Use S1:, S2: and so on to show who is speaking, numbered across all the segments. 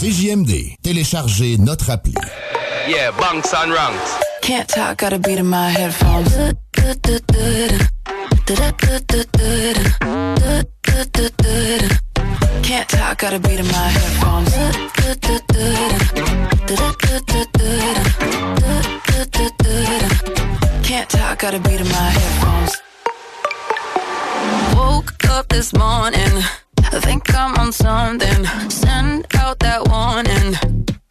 S1: CJMD, téléchargez notre appli.
S2: Yeah, bunks and ranks.
S3: Can't talk, got a beat in my headphones. Can't talk, got a beat in my headphones. Can't talk, got a beat in my headphones. Woke up this morning, I think I'm on something. Send out that warning,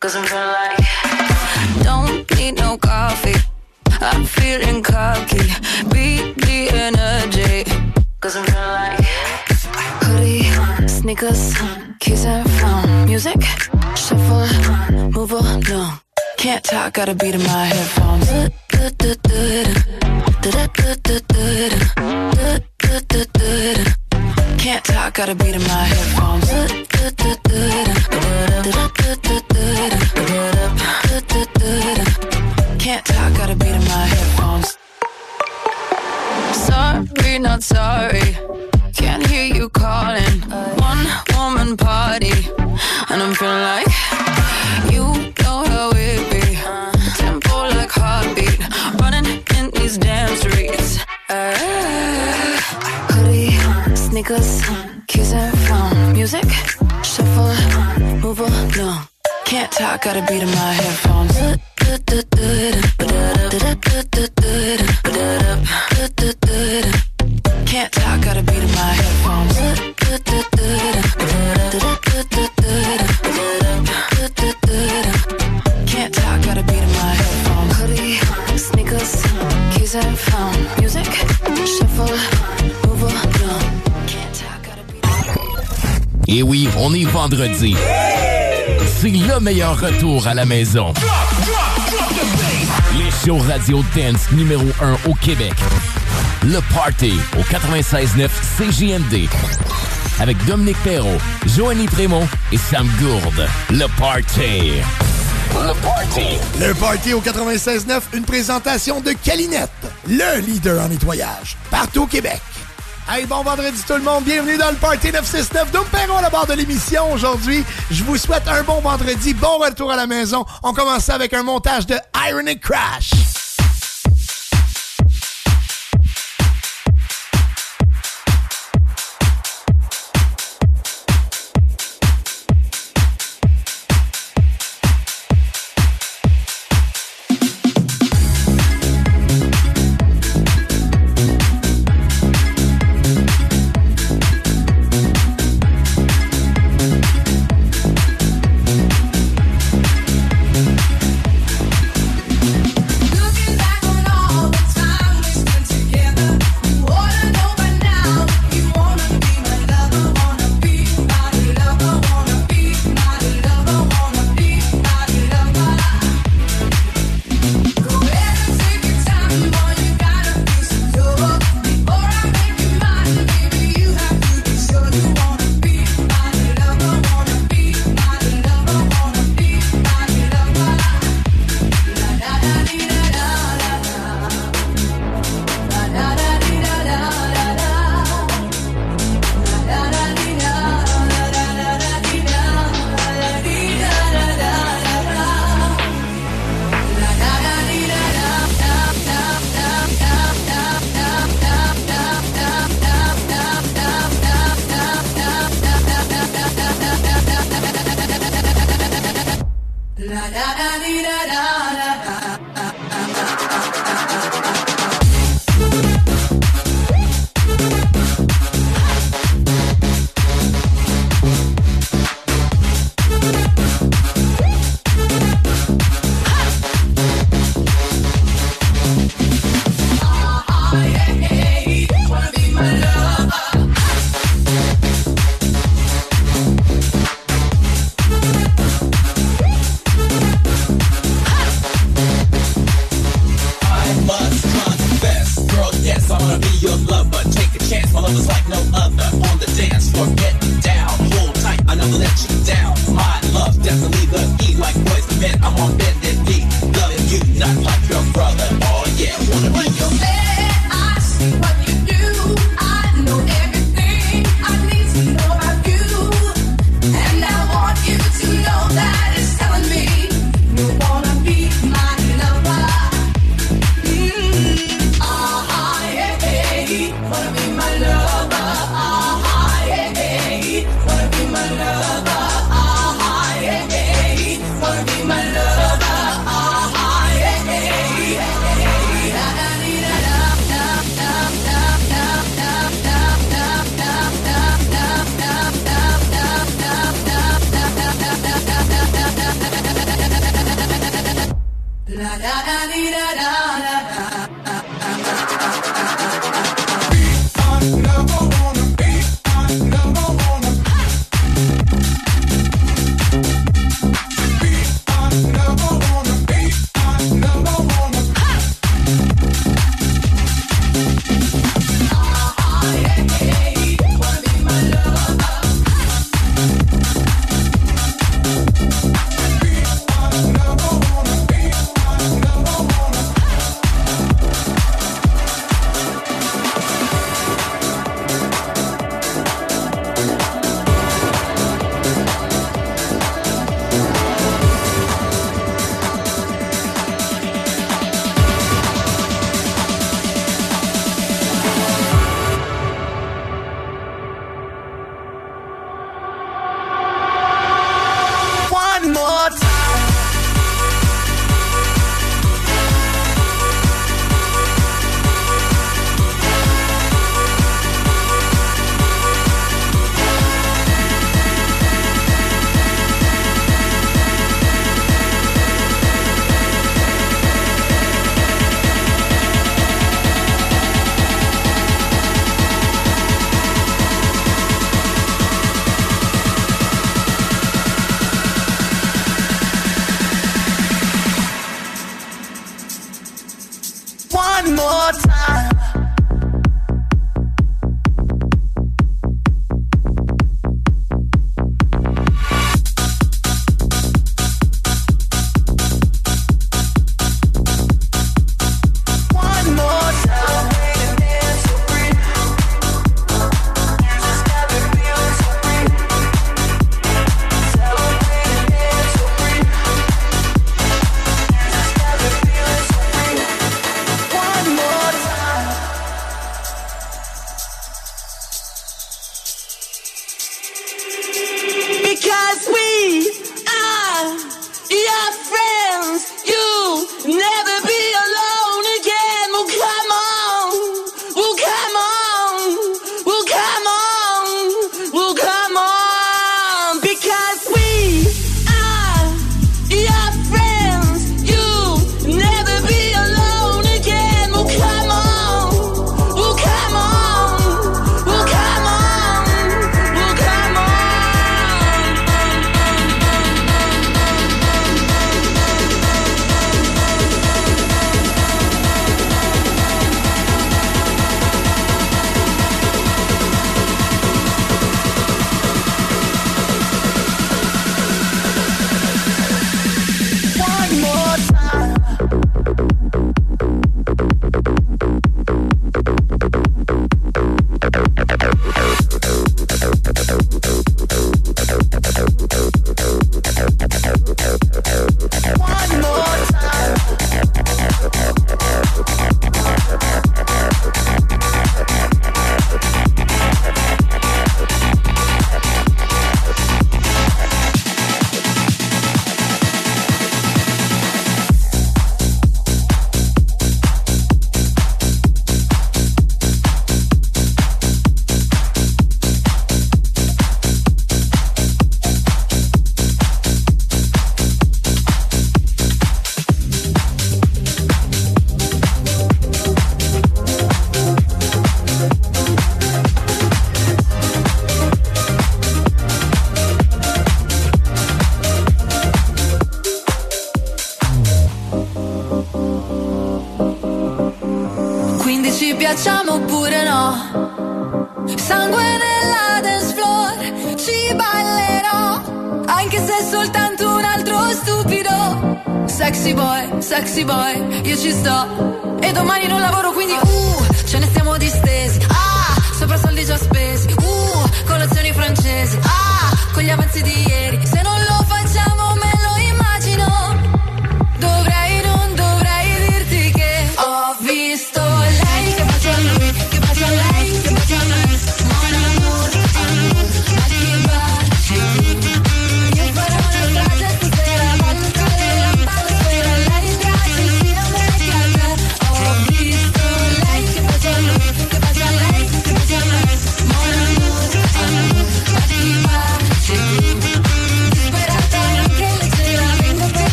S3: cause I'm feeling like don't need no coffee. I'm feeling cocky. Beat the energy. Cause I'm feeling like hoodie, sneakers, keys and phone. Music, shuffle, move along. Can't talk, got a beat in my headphones. Can't talk, got a beat in my headphones. Can't talk, got a beat in my headphones. Sorry, not sorry. Can't hear you calling. One woman party. And I'm feeling like you know how it be. Tempo like heartbeat. Running in these damn streets. Uh, keys and phone. Music, shuffle, move along. Can't talk, got a beat in my headphones. Can't talk, got a beat in my headphones. Can't talk, got a beat in my headphones. Hoodie, sneakers, keys and phone. Music, shuffle,
S4: Et oui, on est vendredi. C'est le meilleur retour à la maison. Les shows radio dance numéro 1 au Québec. Le Party au 96.9 CJMD. Avec Dominique Perrault, Joanny Prémont et Sam Gourde. Le Party. Le Party.
S5: Le Party au 96.9, une présentation de Calinette, le leader en nettoyage, partout au Québec. Hey, bon vendredi tout le monde, bienvenue dans le Party 969. Dom Perron à la barre de l'émission aujourd'hui. Je vous souhaite un bon vendredi, bon retour à la maison. On commence avec un montage de Ironic Crash.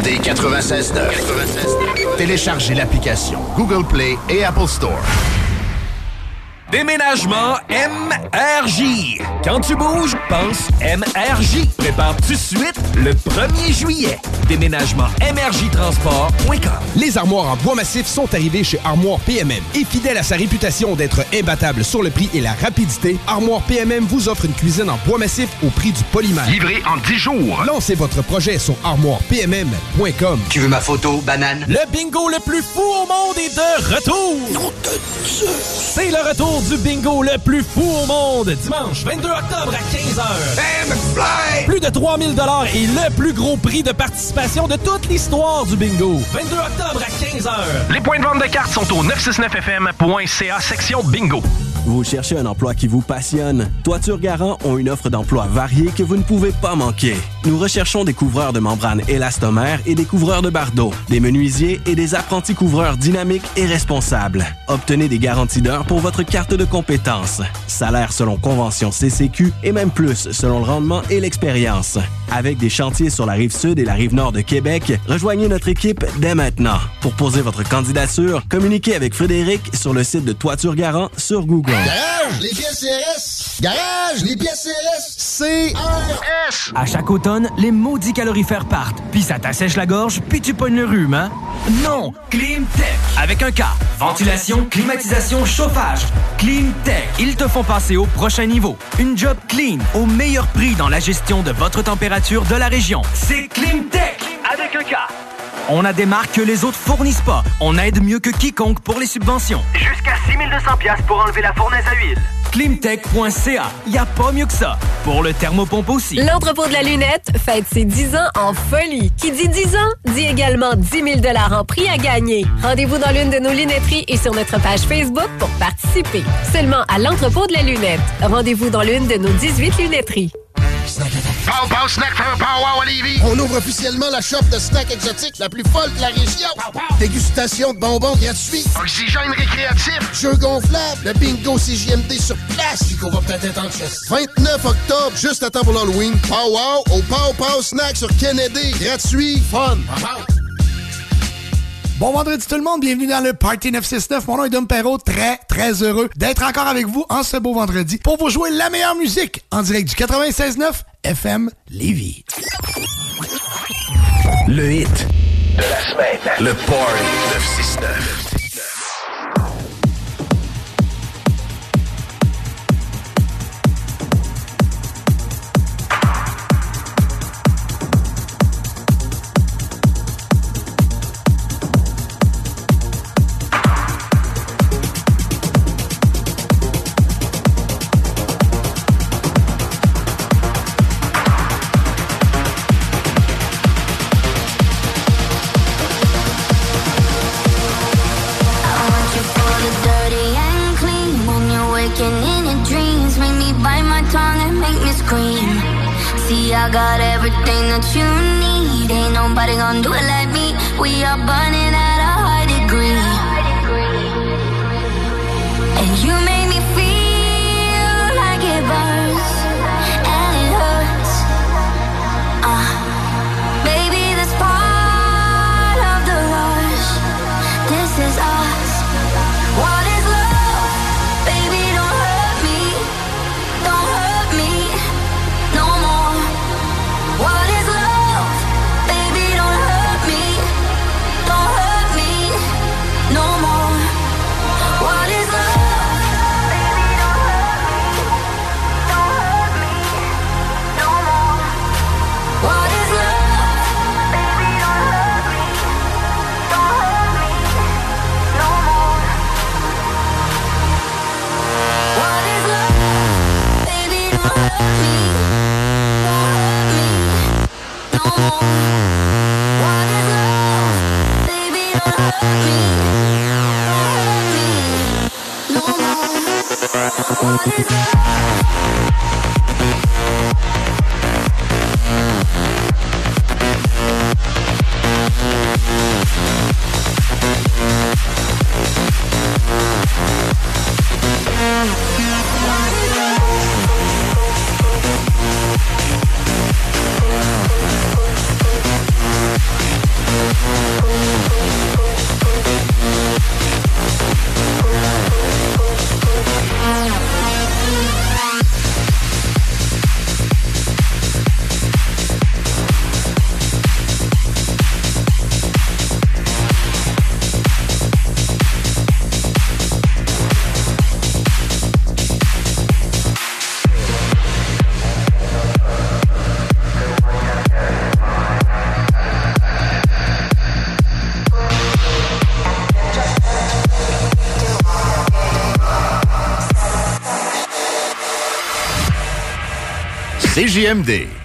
S1: CJMD 96.9. Téléchargez l'application Google Play et Apple Store.
S6: Déménagement MRJ. Quand tu bouges, pense MRJ. Prépare tout de suite le 1er juillet. Déménagement MRJTransport.com.
S7: Les armoires en bois massif sont arrivées chez Armoire PMM. Et fidèle à sa réputation d'être imbattable sur le prix et la rapidité, Armoire PMM vous offre une cuisine en bois massif au prix du polymère.
S1: Livré en 10 jours.
S7: Lancez votre projet sur armoirepmm.com.
S1: Tu veux ma photo, banane?
S6: Le bingo le plus fou au monde est de retour. C'est le retour du bingo le plus fou au monde. Dimanche 22 octobre à 15h. Plus de 3000 dollars et le plus gros prix de participation de toute l'histoire du bingo. 22 octobre à 15h.
S8: Les points de vente de cartes sont au 969fm.ca section bingo.
S9: Vous cherchez un emploi qui vous passionne? Toiture Garant ont une offre d'emploi variée que vous ne pouvez pas manquer. Nous recherchons des couvreurs de membranes élastomères et des couvreurs de bardeaux, des menuisiers et des apprentis couvreurs dynamiques et responsables. Obtenez des garanties d'heures pour votre carte de compétences. Salaire selon convention CCQ et même plus selon le rendement et l'expérience. Avec des chantiers sur la rive sud et la rive nord de Québec, rejoignez notre équipe dès maintenant. Pour poser votre candidature, communiquez avec Frédéric sur le site de Toiture Garant sur Google.
S10: Garage, les pièces CRS. Garage, les pièces CRS. CRS.
S11: À chaque automne, les maudits calorifères partent, puis ça t'assèche la gorge, puis tu pognes le rhume, hein? Non! Climtech! Avec un K. Ventilation, climatisation, chauffage. Climtech. Ils te font passer au prochain niveau. Une job clean, au meilleur prix dans la gestion de votre température de la région. C'est Climtech! Avec un K. On a des marques que les autres fournissent pas. On aide mieux que quiconque pour les subventions.
S12: Jusqu'à 6200 pièces pour enlever la fournaise à huile.
S11: Climtech.ca. Y a pas mieux que ça. Pour le thermopompe aussi.
S13: L'entrepôt de la lunette fête ses 10 ans en folie. Qui dit 10 ans, dit également 10 000 en prix à gagner. Rendez-vous dans l'une de nos lunetteries et sur notre page Facebook pour participer. Seulement à l'entrepôt de la lunette. Rendez-vous dans l'une de nos 18 lunetteries.
S10: Pow Pow Snack for Pow Wow. On ouvre officiellement la shop de snacks exotiques la plus folle de la région. Dégustation de bonbons gratuits. Oxygène récréatif. Jeux gonflables. Le bingo CJMD sur place. Puis qu'on va peut-être être en chess. 29 octobre, juste à temps pour l'Halloween. Pow Wow au Pow Pow Snack sur Kennedy. Gratuit. Fun.
S5: Bon vendredi tout le monde, bienvenue dans le Party 969. Mon nom est Dom Perrault, très très heureux d'être encore avec vous en ce beau vendredi pour vous jouer la meilleure musique en direct du 96.9 FM Lévis.
S1: Le hit de la semaine. Le Party 969.
S14: M D.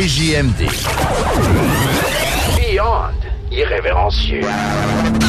S1: CJMD.
S15: Beyond irrévérencieux.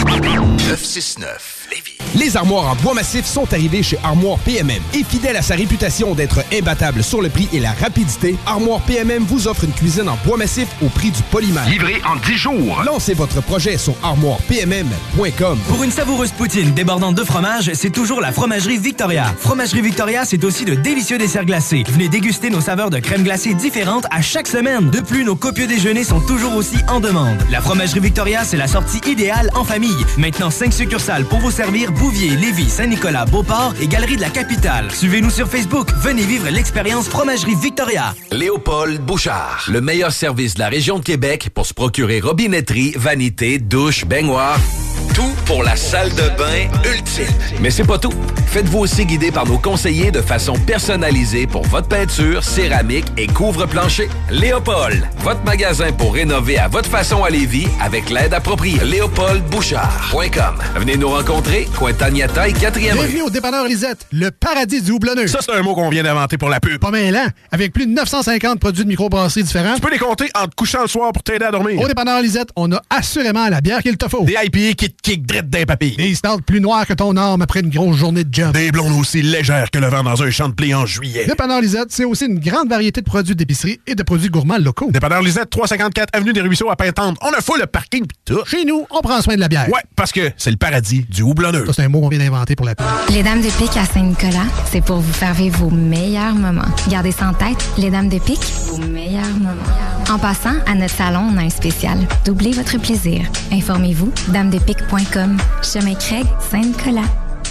S16: 969 Lévis.
S7: Les armoires en bois massif sont arrivées chez Armoire PMM. Et fidèle à sa réputation d'être imbattable sur le prix et la rapidité, Armoire PMM vous offre une cuisine en bois massif au prix du polymère.
S17: Livré en 10 jours.
S7: Lancez votre projet sur armoirepmm.com.
S11: Pour une savoureuse poutine débordante de fromage, c'est toujours la Fromagerie Victoria. Fromagerie Victoria, c'est aussi de délicieux desserts glacés. Venez déguster nos saveurs de crème glacée différentes à chaque semaine. De plus, nos copieux déjeuners sont toujours aussi en demande. La Fromagerie Victoria, c'est la sortie idéale en famille. Maintenant, 5 succursales pour vous Bouvier, Lévis, Saint-Nicolas, Beauport et Galerie de la Capitale. Suivez-nous sur Facebook. Venez vivre l'expérience Fromagerie Victoria.
S6: Léopold Bouchard, le meilleur service de la région de Québec pour se procurer robinetterie, vanité, douche, baignoire. Tout pour la salle de bain ultime. Mais c'est pas tout. Faites-vous aussi guider par nos conseillers de façon personnalisée pour votre peinture, céramique et couvre-plancher. Léopold, votre magasin pour rénover à votre façon à Lévis avec l'aide appropriée. LéopoldBouchard.com. Venez nous rencontrer, Cointagnata et 4e rue.
S18: Bienvenue au dépanneur Lisette, le paradis du houblonneux.
S19: Ça, c'est un mot qu'on vient d'inventer pour la pub.
S18: Pas mêlant, avec plus de 950 produits de microbrasserie différents.
S19: Tu peux les compter en te couchant le soir pour t'aider à dormir.
S18: Au dépanneur Lisette, on a assurément la bière qu'il te faut.
S19: Des IPA qui te kick drette d'un papier.
S18: Des plus noirs que ton arme après une grosse journée de job.
S19: Des blondes aussi légères que le vent dans un champ de blé en juillet.
S18: Dépanneur Lisette, c'est aussi une grande variété de produits d'épicerie et de produits gourmands locaux.
S19: Dépanneur Lisette, 354 Avenue des Ruisseaux à Pintante. On a fou le parking pis tout.
S18: Chez nous, on prend soin de la bière.
S19: Ouais, parce que c'est le paradis du houblonneux.
S18: Ça, c'est un mot qu'on vient d'inventer pour la pub.
S20: Les Dames de Pique à Saint-Nicolas, c'est pour vous faire vivre vos meilleurs moments. Gardez ça en tête, les Dames de Pique, vos meilleurs moments. En passant, à notre salon, on a un spécial. Doublez votre plaisir. Informez-vous, damedepique.com. Chemin Craig, Saint-Nicolas.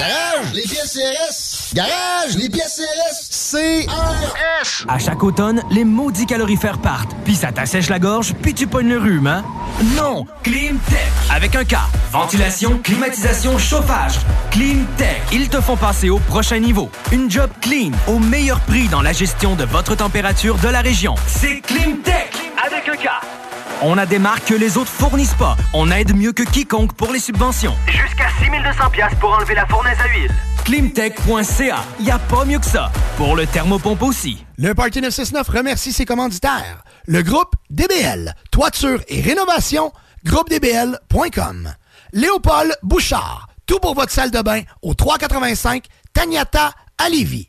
S10: Garage, les pièces CRS. Garage, les pièces CRS. CRS.
S11: À chaque automne, les maudits calorifères partent, puis ça t'assèche la gorge, puis tu pognes le rhume, hein? Non! Climtech! Avec un K. Ventilation, climatisation, chauffage. Climtech. Ils te font passer au prochain niveau. Une job clean, au meilleur prix dans la gestion de votre température de la région. C'est Climtech! Avec un K. On a des marques que les autres fournissent pas. On aide mieux que quiconque pour les subventions.
S12: Jusqu'à 6200 pièces pour enlever la fournaise à huile.
S11: Climtech.ca. Y a pas mieux que ça. Pour le thermopompe aussi.
S5: Le Parti 969 remercie ses commanditaires. Le groupe DBL, toiture et rénovation, groupedbl.com. Léopold Bouchard, tout pour votre salle de bain au 385 Tagnata à Lévis.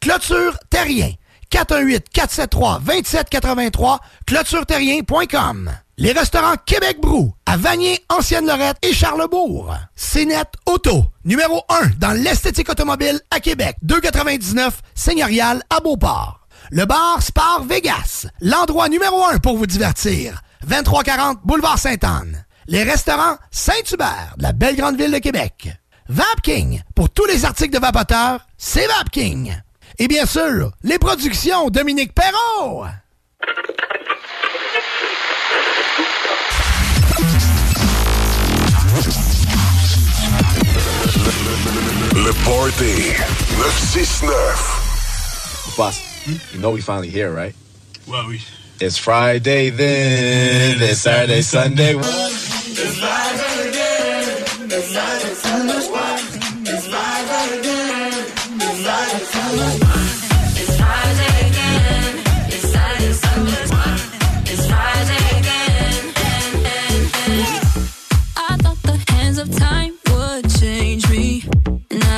S5: Clôture Terrien, 418-473-2783, clôtureterrien.com. Les restaurants Québec Brou, à Vanier, Ancienne-Lorette et Charlebourg. CNET Auto, numéro 1 dans l'esthétique automobile à Québec, 299 Seigneurial à Beauport. Le bar Spar Vegas, l'endroit numéro 1 pour vous divertir. 2340 Boulevard Sainte-Anne. Les restaurants Saint-Hubert, la belle grande ville de Québec. Vapking, pour tous les articles de vapoteurs, c'est Vapking. Et bien sûr, les productions Dominique Perrault.
S21: Le Party 969.
S19: Boss, you know we finally here, right?
S21: Well, we.
S19: It's Friday then, it's Saturday, Sunday.
S22: It's Friday again. It's Friday, Sunday.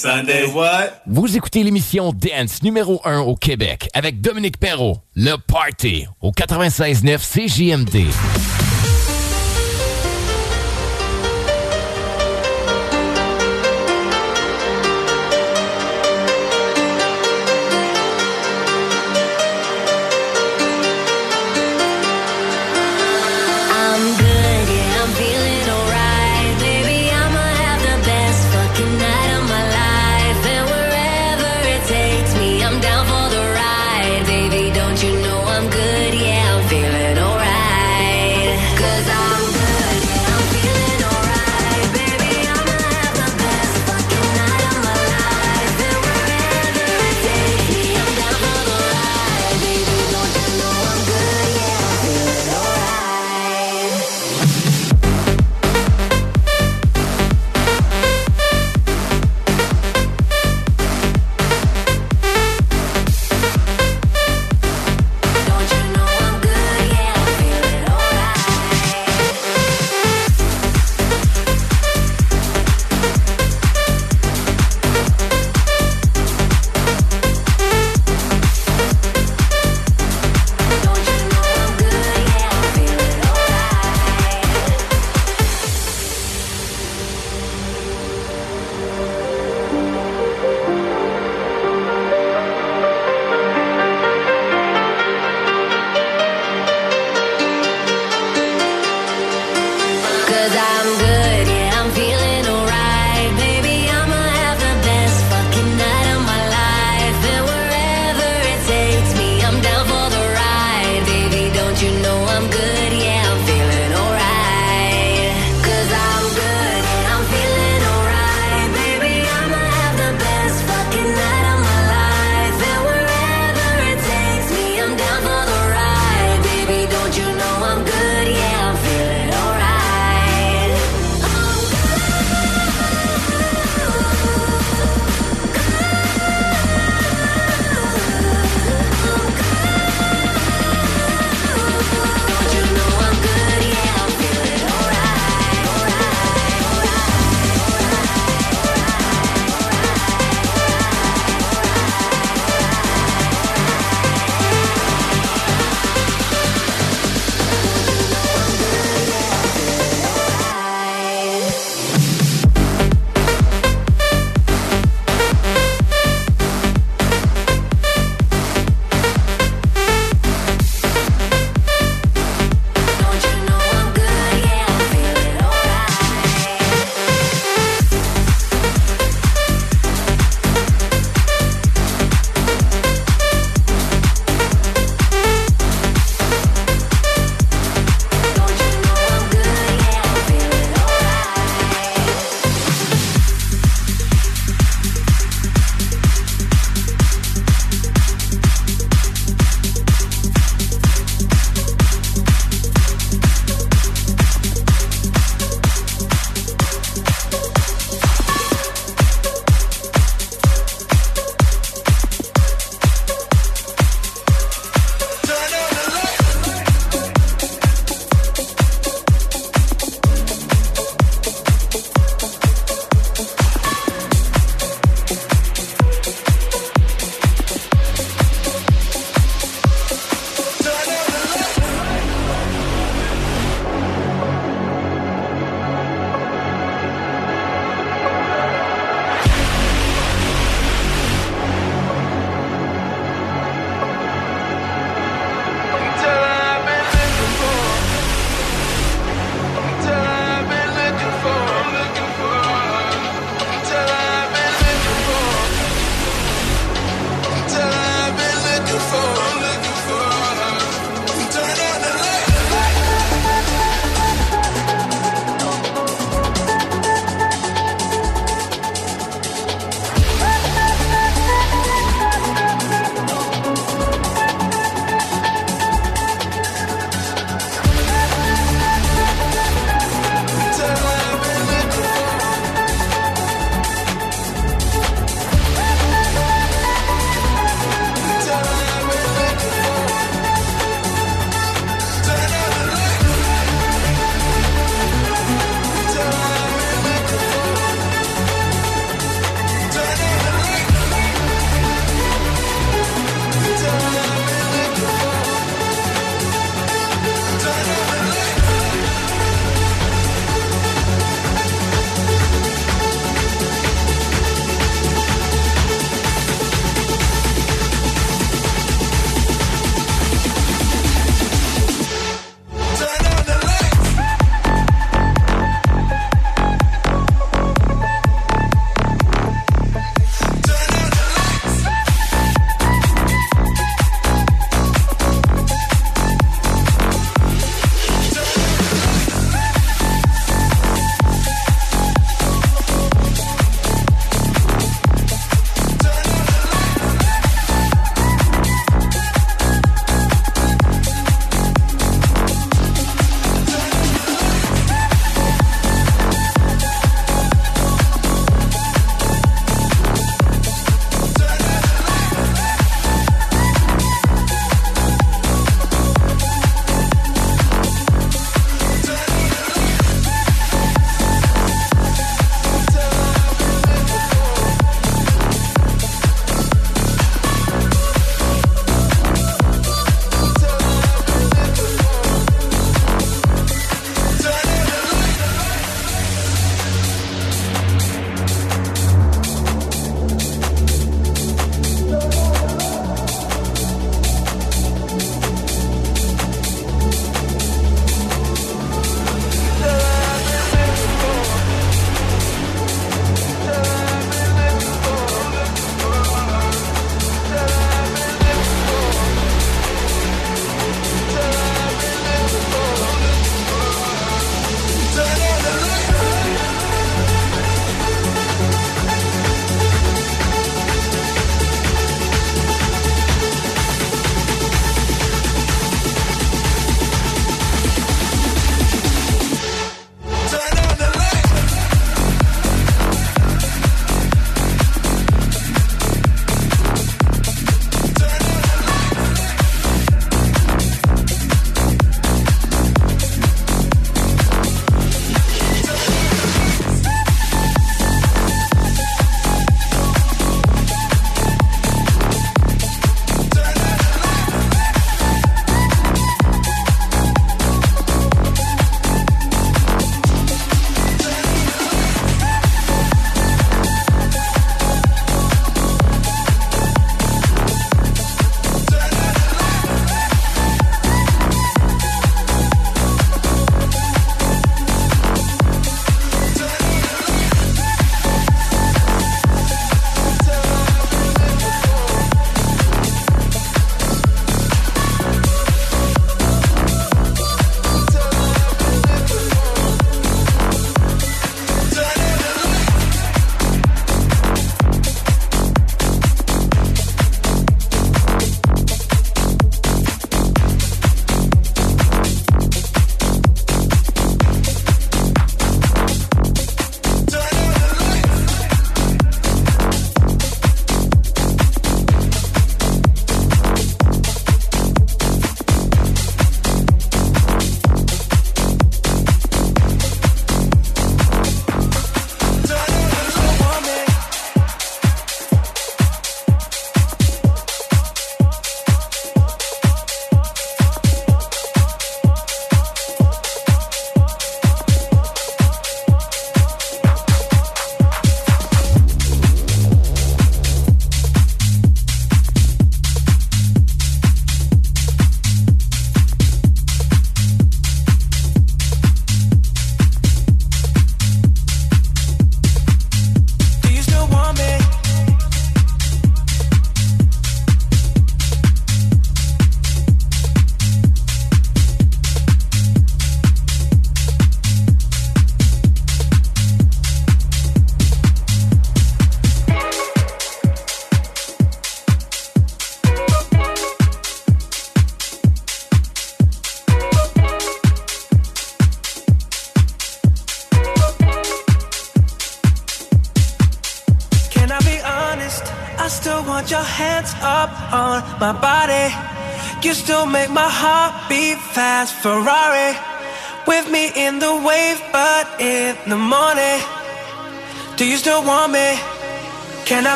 S22: Sunday,
S19: what?
S23: Vous écoutez l'émission Dance numéro 1 au Québec avec Dominique Perrault, Le Party, au 96.9 CJMD.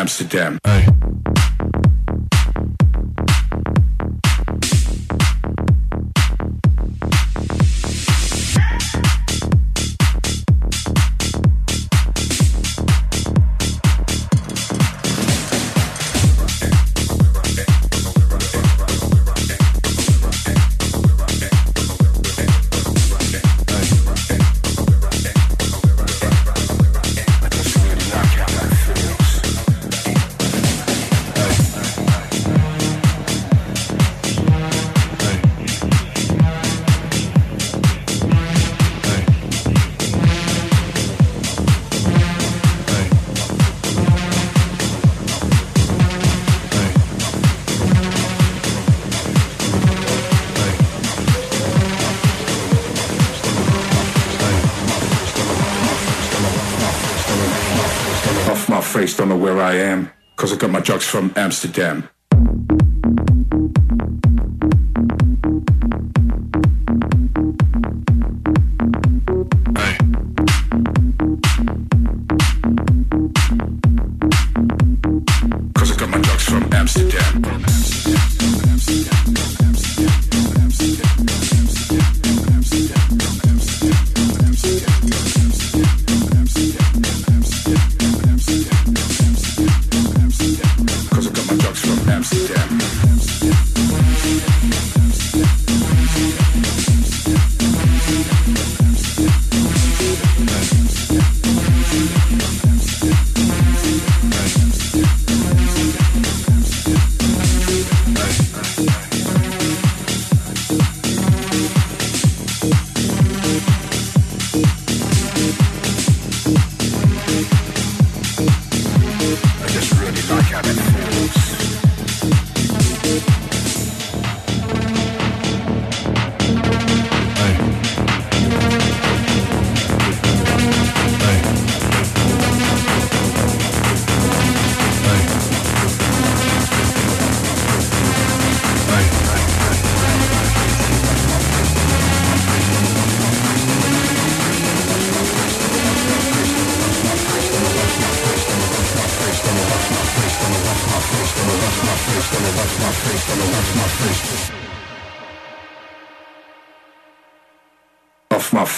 S24: Amsterdam. My drugs from Amsterdam.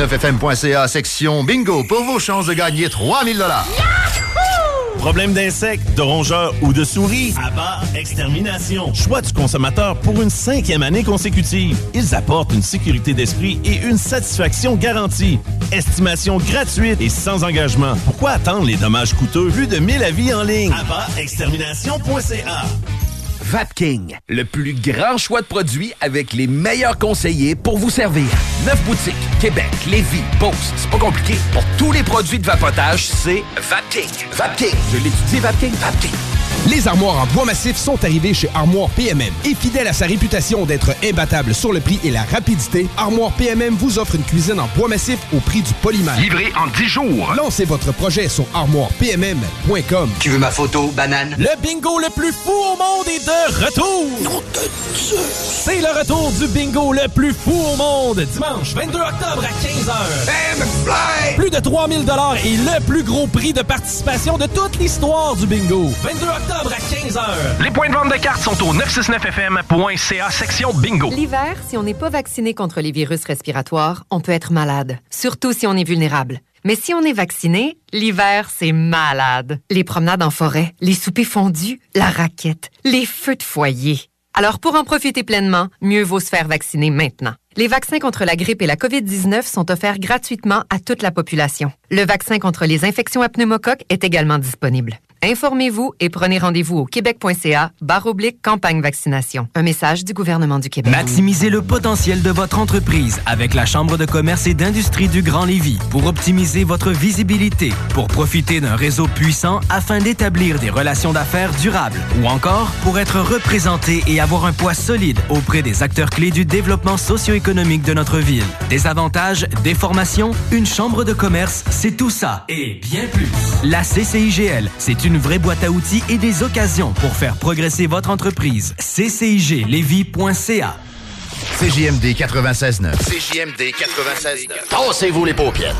S15: 969fm.ca, section bingo, pour vos chances de gagner 3000 dollars.
S25: Problème d'insectes, de rongeurs ou de souris?
S26: Abba Extermination.
S25: Choix du consommateur pour une cinquième année consécutive. Ils apportent une sécurité d'esprit et une satisfaction garantie. Estimation gratuite et sans engagement. Pourquoi attendre les dommages coûteux? Plus de 1000 avis en ligne?
S26: Abba Extermination.ca.
S6: Vapking, le plus grand choix de produits avec les meilleurs conseillers pour vous servir. Neuf boutiques, Québec, Lévis, Beauce, c'est pas compliqué. Pour tous les produits de vapotage, c'est Vapking. Vapking, je l'étudie, Vapking, Vapking.
S7: Les armoires en bois massif sont arrivées chez Armoire PMM. Et fidèle à sa réputation d'être imbattable sur le prix et la rapidité, Armoire PMM vous offre une cuisine en bois massif au prix du polymère.
S27: Livré en 10 jours.
S7: Lancez votre projet sur armoirepmm.com.
S28: Tu veux ma photo, banane?
S11: Le bingo le plus fou au monde est de retour! C'est le retour du bingo le plus fou au monde! Dimanche 22 octobre à 15h. Plus de 3000 dollars et le plus gros prix de participation de toute l'histoire du bingo. 22 octobre à 15h.
S27: Les points de vente de cartes sont au 969fm.ca section bingo.
S29: L'hiver, si on n'est pas vacciné contre les virus respiratoires, on peut être malade, surtout si on est vulnérable. Mais si on est vacciné, l'hiver, c'est malade. Les promenades en forêt, les soupers fondus, la raquette, les feux de foyer. Alors pour en profiter pleinement, mieux vaut se faire vacciner maintenant. Les vaccins contre la grippe et la COVID-19 sont offerts gratuitement à toute la population. Le vaccin contre les infections à pneumocoque est également disponible. Informez-vous et prenez rendez-vous au québec.ca barre oblique campagne vaccination. Un message du gouvernement du Québec.
S11: Maximisez le potentiel de votre entreprise avec la Chambre de commerce et d'industrie du Grand Lévis pour optimiser votre visibilité, pour profiter d'un réseau puissant afin d'établir des relations d'affaires durables ou encore pour être représenté et avoir un poids solide auprès des acteurs clés du développement socio-économique de notre ville. Des avantages, des formations, une chambre de commerce, c'est tout ça et bien plus. La CCIGL, c'est une vraie boîte à outils et des occasions pour faire progresser votre entreprise. CCIGLevy.ca
S15: CJMD 96.9.
S28: CJMD 96.9. Tassez-vous les paupières.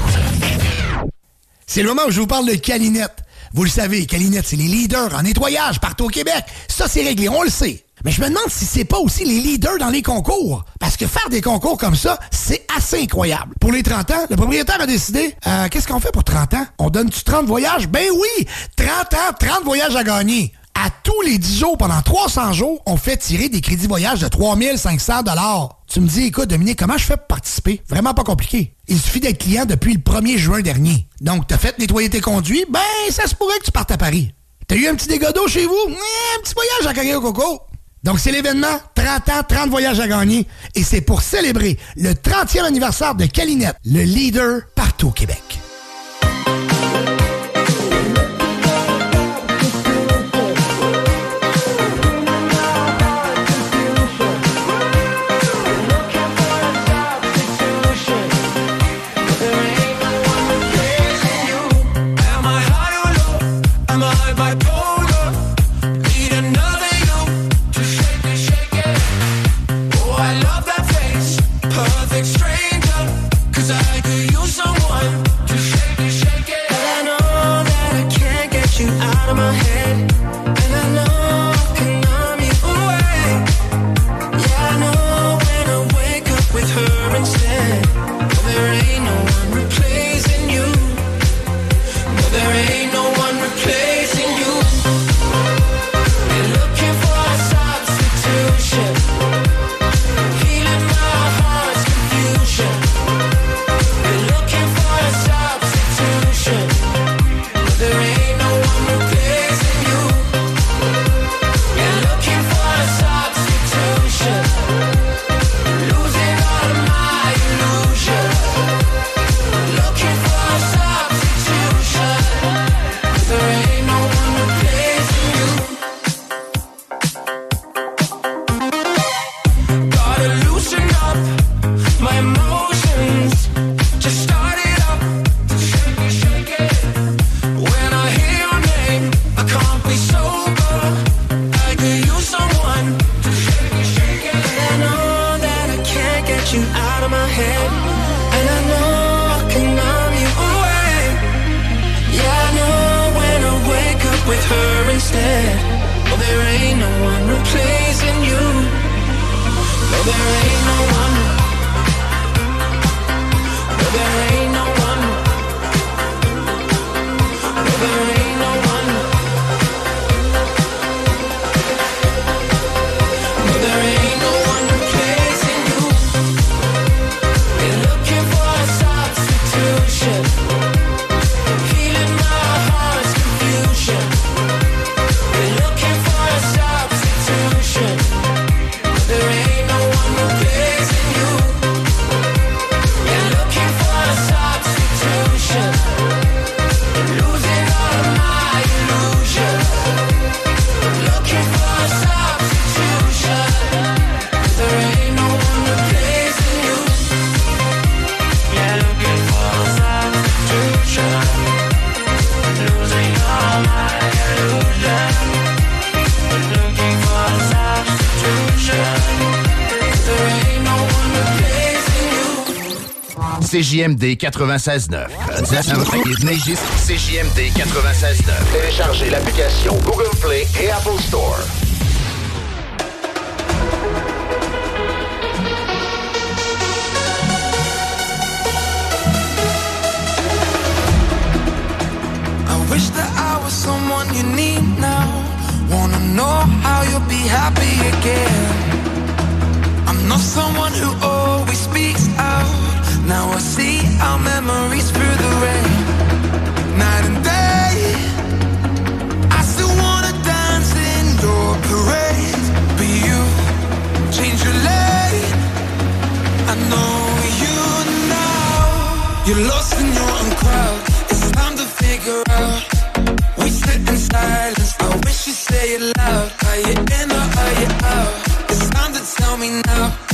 S5: C'est le moment où je vous parle de Calinette. Vous le savez, Calinette, c'est les leaders en nettoyage partout au Québec. Ça, c'est réglé, on le sait. Mais je me demande si c'est pas aussi les leaders dans les concours. Parce que faire des concours comme ça, c'est assez incroyable. Pour les 30 ans, le propriétaire a décidé, euh, qu'est-ce qu'on fait pour 30 ans? On donne-tu 30 voyages? Ben oui! 30 ans, 30 voyages à gagner.
S22: À tous les 10 jours, pendant 300 jours, on fait tirer des crédits voyage de 3500 Tu me dis, écoute, Dominique, comment je fais pour participer? Vraiment pas compliqué. Il suffit d'être client depuis le 1er juin dernier. Donc, t'as fait nettoyer tes conduits, ben, ça se pourrait que tu partes à Paris. T'as eu un petit dégât d'eau chez vous? un petit voyage à carrière au coco. Donc, c'est l'événement 30 ans, 30 voyages à gagner. Et c'est pour célébrer le 30e anniversaire de Calinette, le leader partout au Québec.
S15: CJMD 96.9. CJMD 96.9. Téléchargez l'application Google Play et Apple Store.
S30: I wish that I was someone you need now. Wanna know how you'll be happy again. I'm not someone who always speaks out. Now I see our memories through the rain. Night and day. I still wanna dance in your parade. But you change your lane. I know you now. You're lost in your own crowd. It's time to figure out. We sit in silence. I wish you say it loud. Are you in or are you out? It's time to tell me now.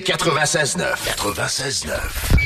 S15: CJMD 96.9. 96.9.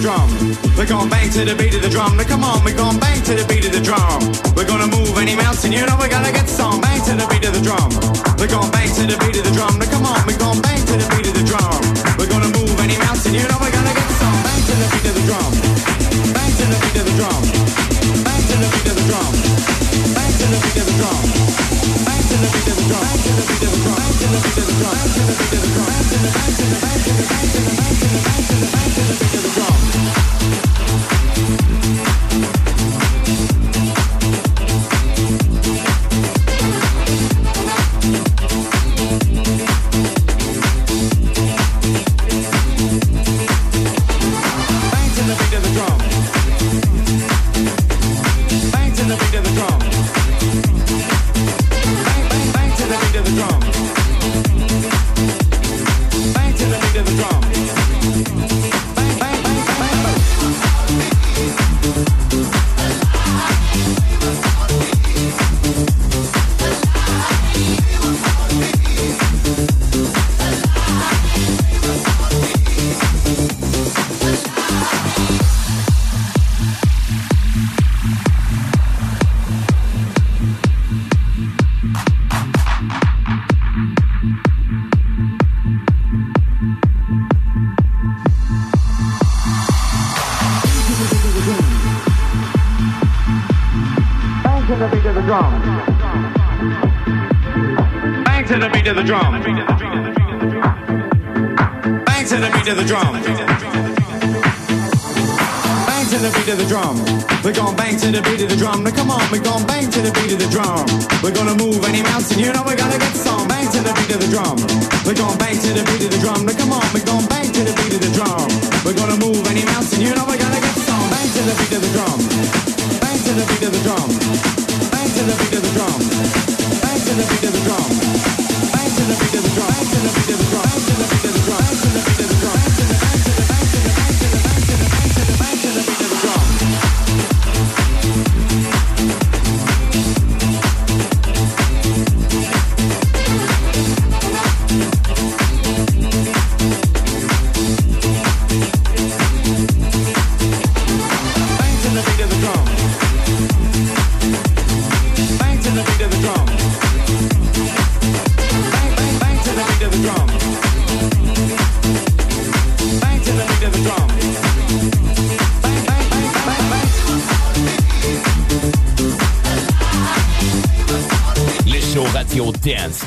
S31: beat of drum. We're gonna bang to the beat of the drum. Now come on, we're gonna bang to the beat of the drum. We're gonna move any mountain, you know we gotta get some. Bang to the beat of the drum. We're gonna bang to the beat of the drum. Now come on, we're gonna bang to the beat of the drum. We're gonna move any mountain, you know we gotta get some. Bang to the beat of the drum. Bang to the beat of the drum. Bang to the beat of the drum. Bang to the beat of the drum. Bang to the beat of the drum. Bang to the beat of the drum. Bang to the beat of the drum. Bang to the beat of the drum. Bang to the bang to the bang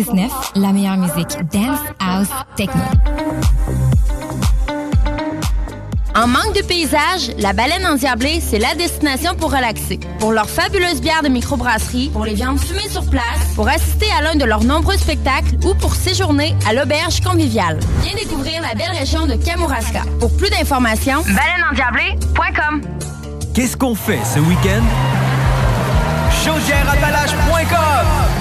S20: 969, la meilleure musique dance, house, techno.
S32: En manque de paysage, la baleine endiablée, c'est la destination pour relaxer. Pour leurs fabuleuses bières de microbrasserie, pour les viandes fumées sur place, pour assister à l'un de leurs nombreux spectacles ou pour séjourner à l'auberge conviviale. Viens découvrir la belle région de Kamouraska. Pour plus d'informations, baleineendiablée.com.
S11: Qu'est-ce qu'on fait ce week-end? Chaudièreappalaches.com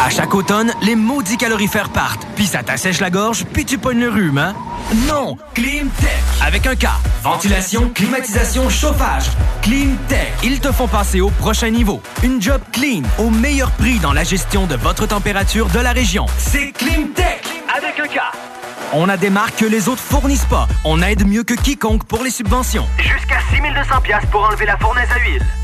S11: À chaque automne, les maudits calorifères partent. Puis ça t'assèche la gorge, puis tu pognes le rhume, hein? Non! Climtech! Avec un K. Ventilation, climatisation, chauffage. Climtech. Ils te font passer au prochain niveau. Une job clean, au meilleur prix dans la gestion de votre température de la région. C'est Climtech! Avec un K. On a des marques que les autres fournissent pas. On aide mieux que quiconque pour les subventions.
S33: Jusqu'à 6200 pièces pour enlever la fournaise à huile.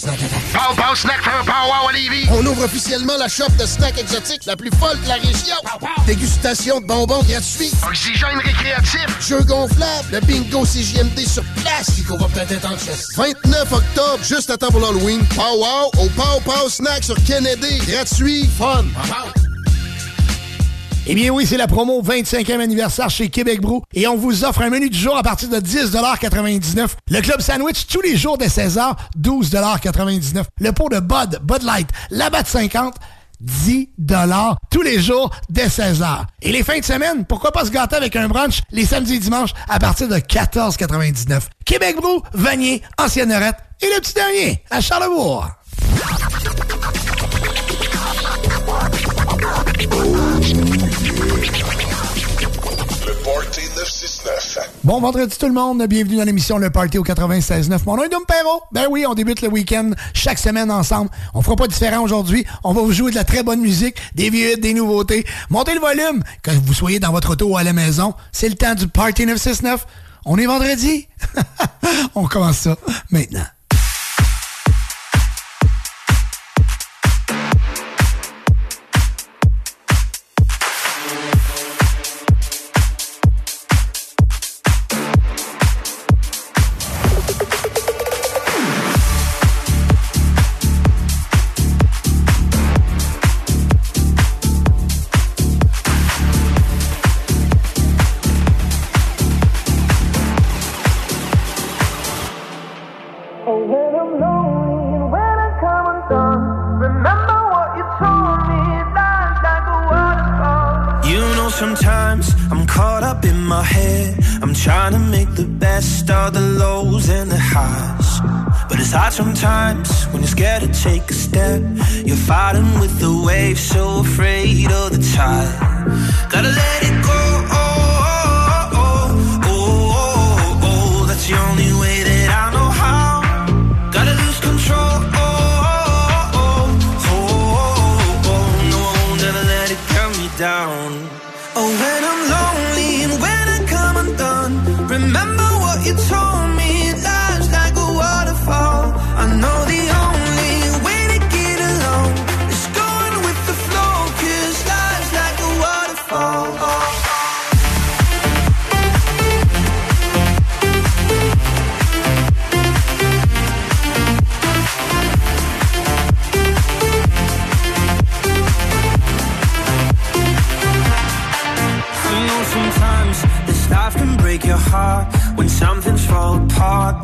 S6: Pow Pow Snack for Pow Wow à Lévis.
S10: On ouvre officiellement la shop de snacks exotiques la plus folle de la région. Dégustation de bonbons gratuits.
S6: Oxygène récréatif.
S10: Jeux gonflables. Le bingo CJMD sur place. qu'on va peut-être être en chest. 29 octobre, juste à temps pour l'Halloween. Pow Wow au Pow Pow Snack sur Kennedy. Gratuit, fun.
S5: Eh bien oui, c'est la promo 25e anniversaire chez Québec Brou et on vous offre un menu du jour à partir de 10,99 Le club sandwich tous les jours dès 16h, 12,99 Le pot de Bud, Bud Light, la batte 50, 10 tous les jours dès 16h. Et les fins de semaine, pourquoi pas se gâter avec un brunch les samedis et dimanches à partir de 14,99 Québec Brou, Vanier, Ancienne Norette et le petit dernier à Charlebourg. Bon vendredi tout le monde, bienvenue dans l'émission Le Party au 96.9. Mon nom est Dom Perrault. Ben oui, on débute le week-end chaque semaine ensemble. On fera pas différent aujourd'hui. On va vous jouer de la très bonne musique, des vieux des nouveautés. Montez le volume quand vous soyez dans votre auto ou à la maison. C'est le temps du Party 969. On est vendredi. on commence ça maintenant.
S34: Sometimes when you're scared to take a step. You're fighting with the waves, so afraid of the tide. Gotta let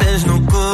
S34: marcas no
S35: corpo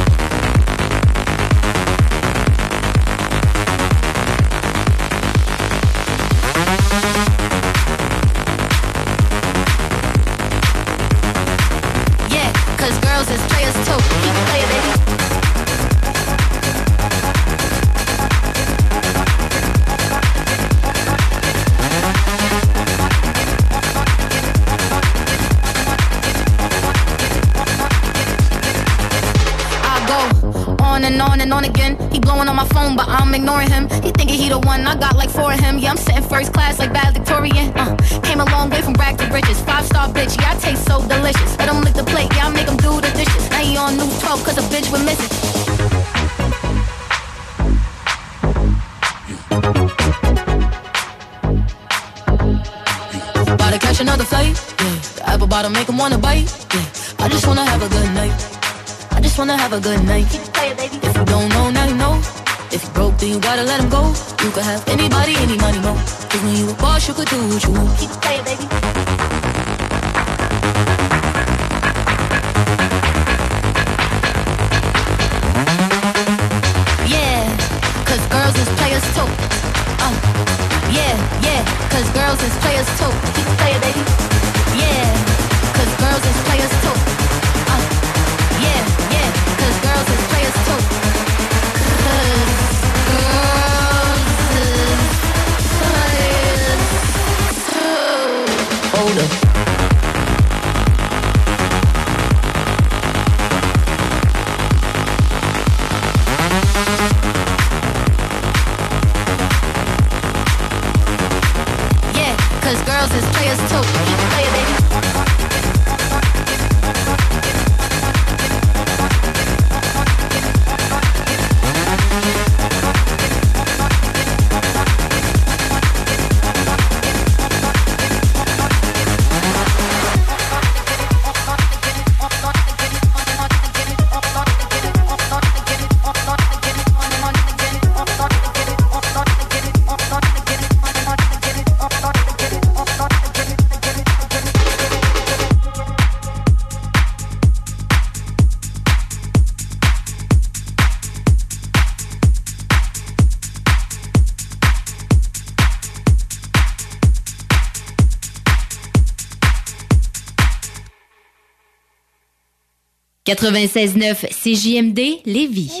S34: 96.9 CJMD Lévis.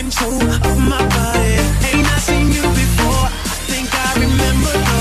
S2: control of my body. Ain't I seen you before? I think I remember.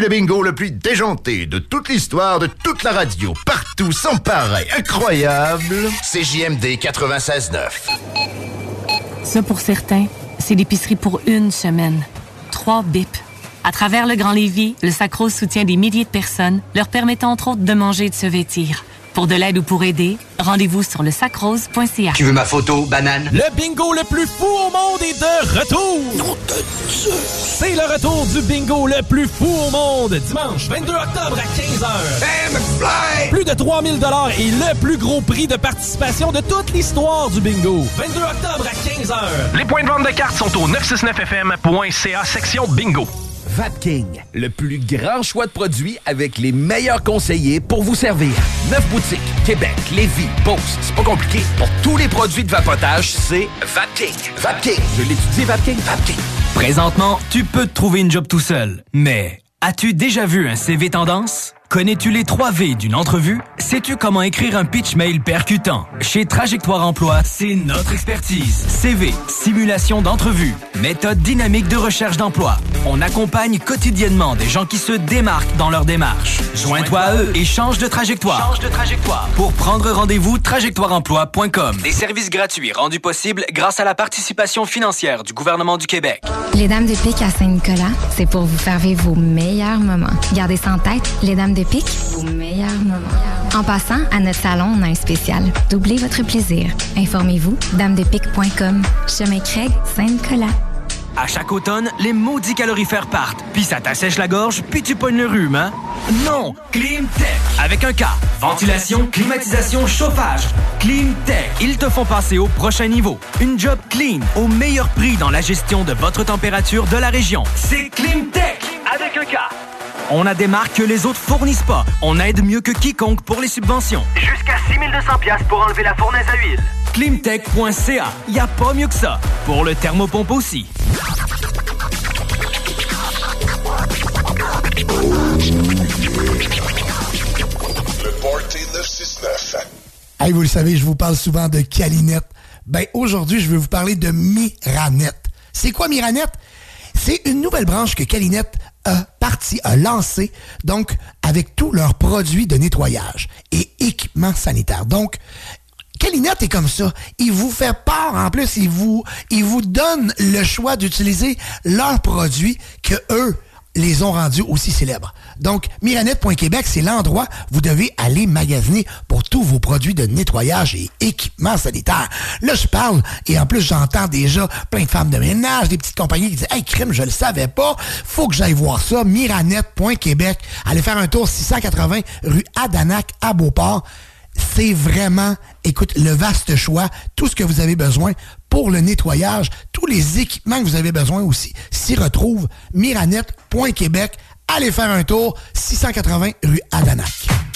S15: Le bingo le plus déjanté de toute l'histoire de toute la radio, partout, sans pareil, incroyable. CJMD 96.9.
S36: Ça, pour certains, c'est l'épicerie pour une semaine. Trois bips. À travers le Grand Lévis, le Sacro soutient des milliers de personnes, leur permettant entre autres de manger et de se vêtir. Pour de l'aide ou pour aider, rendez-vous sur le sacrose.ca.
S28: Tu veux ma photo, banane?
S11: Le bingo le plus fou au monde est de retour! C'est le retour du bingo le plus fou au monde, dimanche 22 octobre à 15h. Plus de 3000 et le plus gros prix de participation de toute l'histoire du bingo. 22 octobre à 15h.
S37: Les points de vente de cartes sont au 969fm.ca section bingo.
S6: Vapking, le plus grand choix de produits avec les meilleurs conseillers pour vous servir. Neuf boutiques, Québec, Lévis, Beauce, c'est pas compliqué. Pour tous les produits de vapotage, c'est Vapking. Vapking, je l'étudie, Vapking, Vapking.
S11: Présentement, tu peux te trouver une job tout seul. Mais as-tu déjà vu un CV tendance? Connais-tu les 3 V d'une entrevue? Sais-tu comment écrire un pitch mail percutant? Chez Trajectoire Emploi, c'est notre expertise. CV, simulation d'entrevue, méthode dynamique de recherche d'emploi. On accompagne quotidiennement des gens qui se démarquent dans leur démarche. Joins-toi à eux et change de trajectoire. Change de trajectoire. Pour prendre rendez-vous, trajectoireemploi.com. Des services gratuits rendus possibles grâce à la participation financière du gouvernement du Québec.
S20: Les Dames de Pique à Saint-Nicolas, c'est pour vous faire vivre vos meilleurs moments. Gardez ça en tête, les Dames de de Pique, au meilleur moment. En passant, à notre salon, on a un spécial. Doublez votre plaisir. Informez-vous, damedepique.com. Chemin Craig, Saint-Nicolas.
S11: À chaque automne, les maudits calorifères partent. Puis ça t'assèche la gorge, puis tu pognes le rhume, hein? Non! Climtech! Avec un K. Ventilation, climatisation, chauffage. Climtech. Ils te font passer au prochain niveau. Une job clean, au meilleur prix dans la gestion de votre température de la région. C'est Climtech! Avec un K. On a des marques que les autres fournissent pas. On aide mieux que quiconque pour les subventions.
S12: Jusqu'à 6200 pièces pour enlever la fournaise à huile.
S11: Climtech.ca. Y a pas mieux que ça. Pour le thermopompe aussi.
S38: Le Party 969.
S5: Hey, vous le savez, je vous parle souvent de Calinette. Ben, aujourd'hui, je vais vous parler de Miranette. C'est quoi Miranette? C'est une nouvelle branche que Calinette parti, a lancé, donc, avec tous leurs produits de nettoyage et équipements sanitaires. Donc, Calinette est comme ça. Il vous fait part, en plus, il vous, il vous donne le choix d'utiliser leurs produits que eux les ont rendus aussi célèbres. Donc, Miranette.Québec, c'est l'endroit où vous devez aller magasiner pour tous vos produits de nettoyage et équipements sanitaires. Là, je parle, et en plus, j'entends déjà plein de femmes de ménage, des petites compagnies qui disent « Hey, crime, je le savais pas, faut que j'aille voir ça. » Miranette.Québec. Allez faire un tour 680 rue Adanac à Beauport c'est vraiment, écoute, le vaste choix, tout ce que vous avez besoin pour le nettoyage, tous les équipements que vous avez besoin aussi s'y retrouvent. Miranette.Québec. Allez faire un tour, 680 rue Adanac.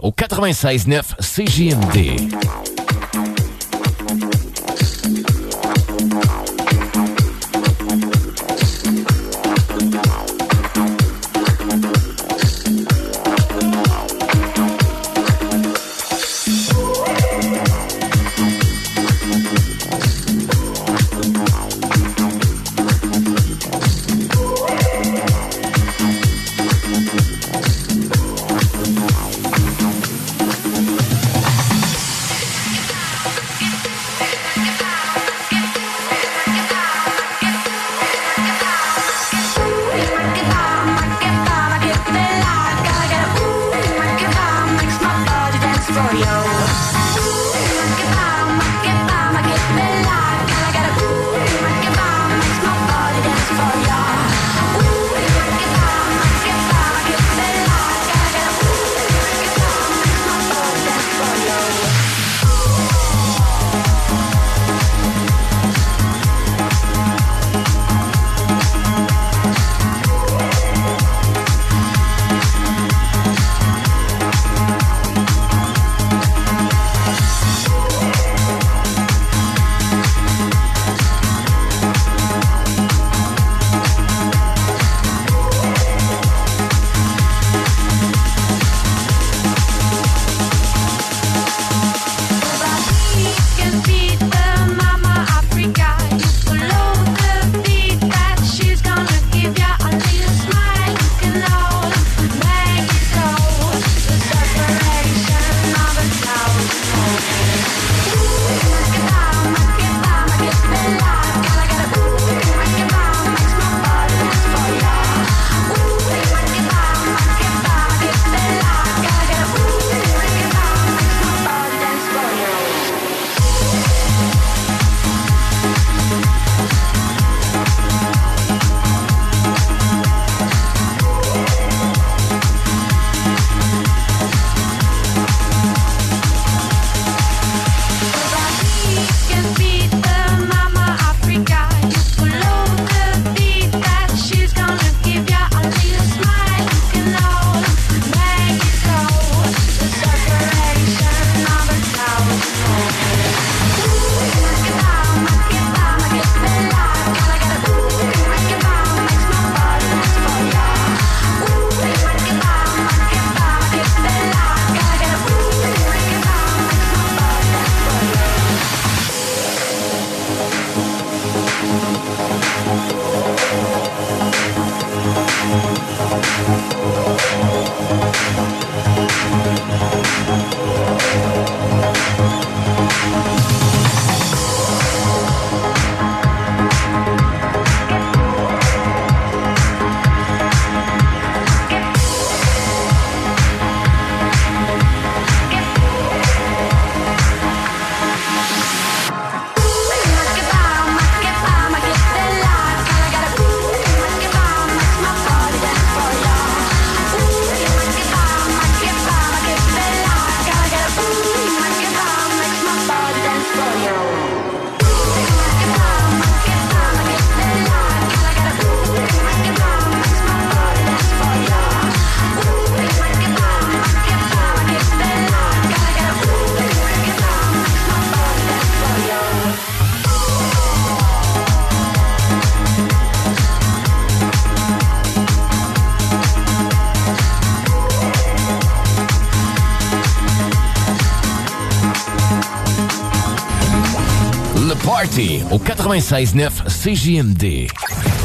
S23: Au 96.9 CJMD.
S39: 96.9 CJMD.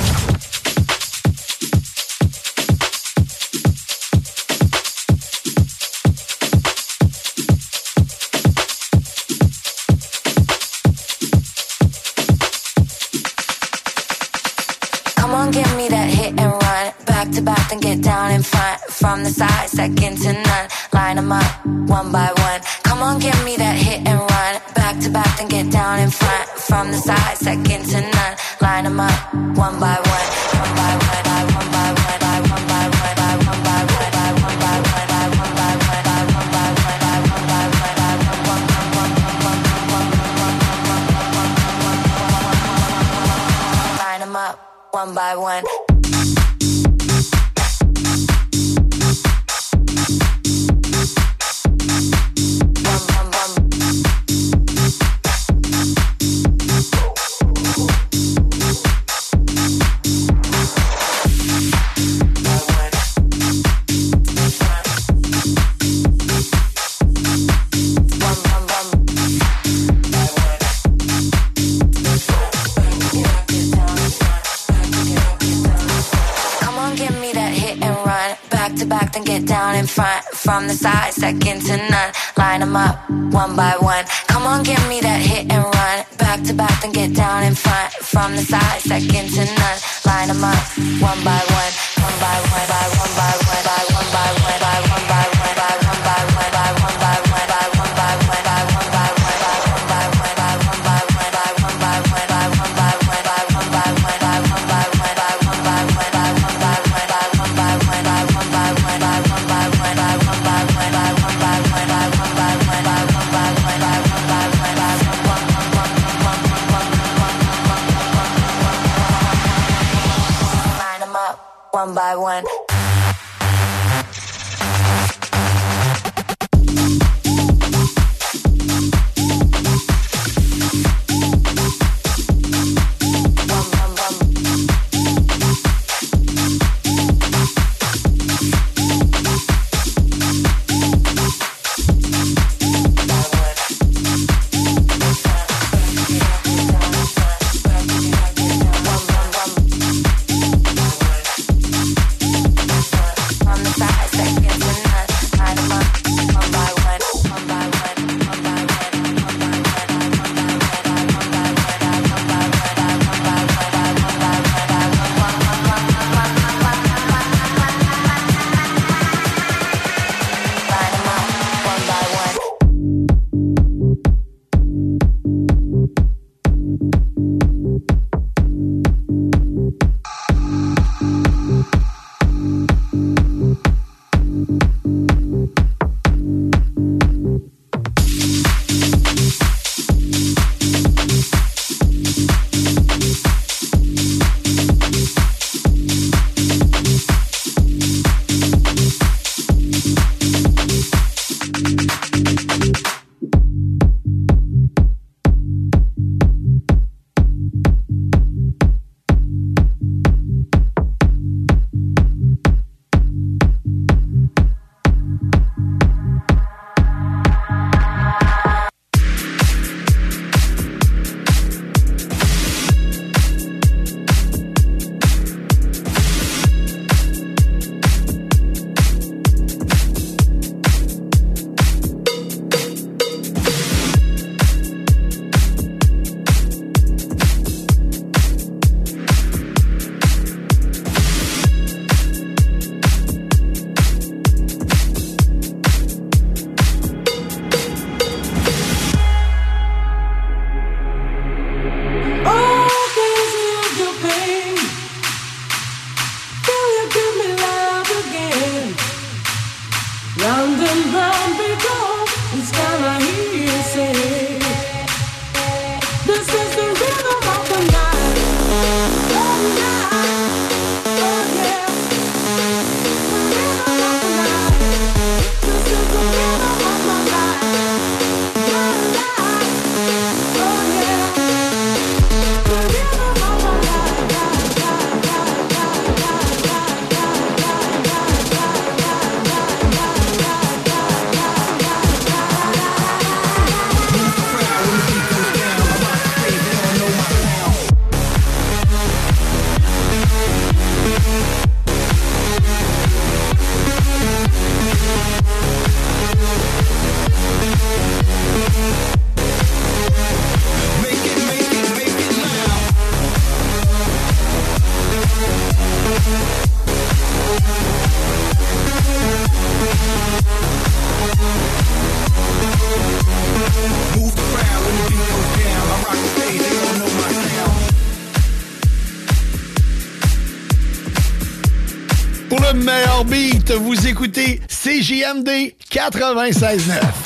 S40: CJMD 96.9.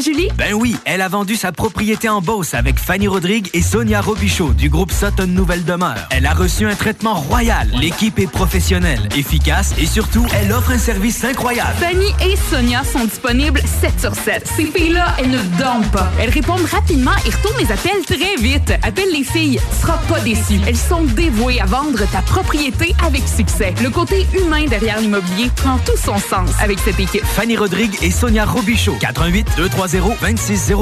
S41: Julie?
S11: Ben oui, elle a vendu sa propriété en Beauce avec Fanny Rodrigue et Sonia Robichaud du groupe Sutton Nouvelle Demeure. Elle a reçu un traitement royal. L'équipe est professionnelle, efficace et surtout, elle offre un service incroyable.
S41: Fanny et Sonia sont disponibles 7 sur 7. Ces filles-là, elles ne dorment pas. Elles répondent rapidement et retournent les appels très vite. Appelle les filles, tu seras pas déçu. Elles sont dévouées à vendre ta propriété avec succès. Le côté humain derrière l'immobilier prend tout son sens avec cette équipe.
S11: Fanny Rodrigue et Sonia Robichaud. 88 230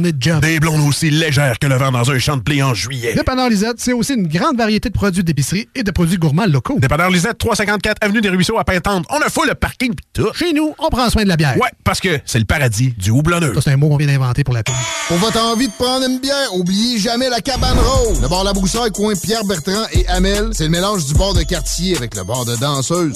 S42: de job.
S43: Des blondes aussi légères que le vent dans un champ de blé en juillet.
S42: Dépanneur Lisette, c'est aussi une grande variété de produits d'épicerie et de produits gourmands locaux.
S43: Dépanneur Lisette, 354 Avenue des Ruisseaux à Pintante. On a fou le parking pis tout.
S42: Chez nous, on prend soin de la bière.
S43: Ouais, parce que c'est le paradis du houblonneux.
S42: Ça, c'est un mot qu'on vient d'inventer pour la pub.
S10: Pour votre envie de prendre une bière, oubliez jamais la cabane rose. Le bar La Broussaille, coin Pierre Bertrand et Amel, c'est le mélange du bar de quartier avec le bar de danseuse.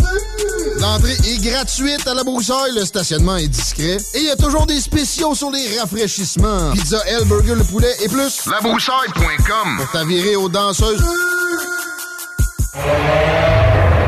S10: L'entrée est gratuite à La Broussaille, le stationnement est discret et il y a toujours des spéciaux sur les rafraîchissements. Pizza L, burger, le poulet et plus.
S44: Labroussaille.com
S10: Pour t'avirer aux danseuses.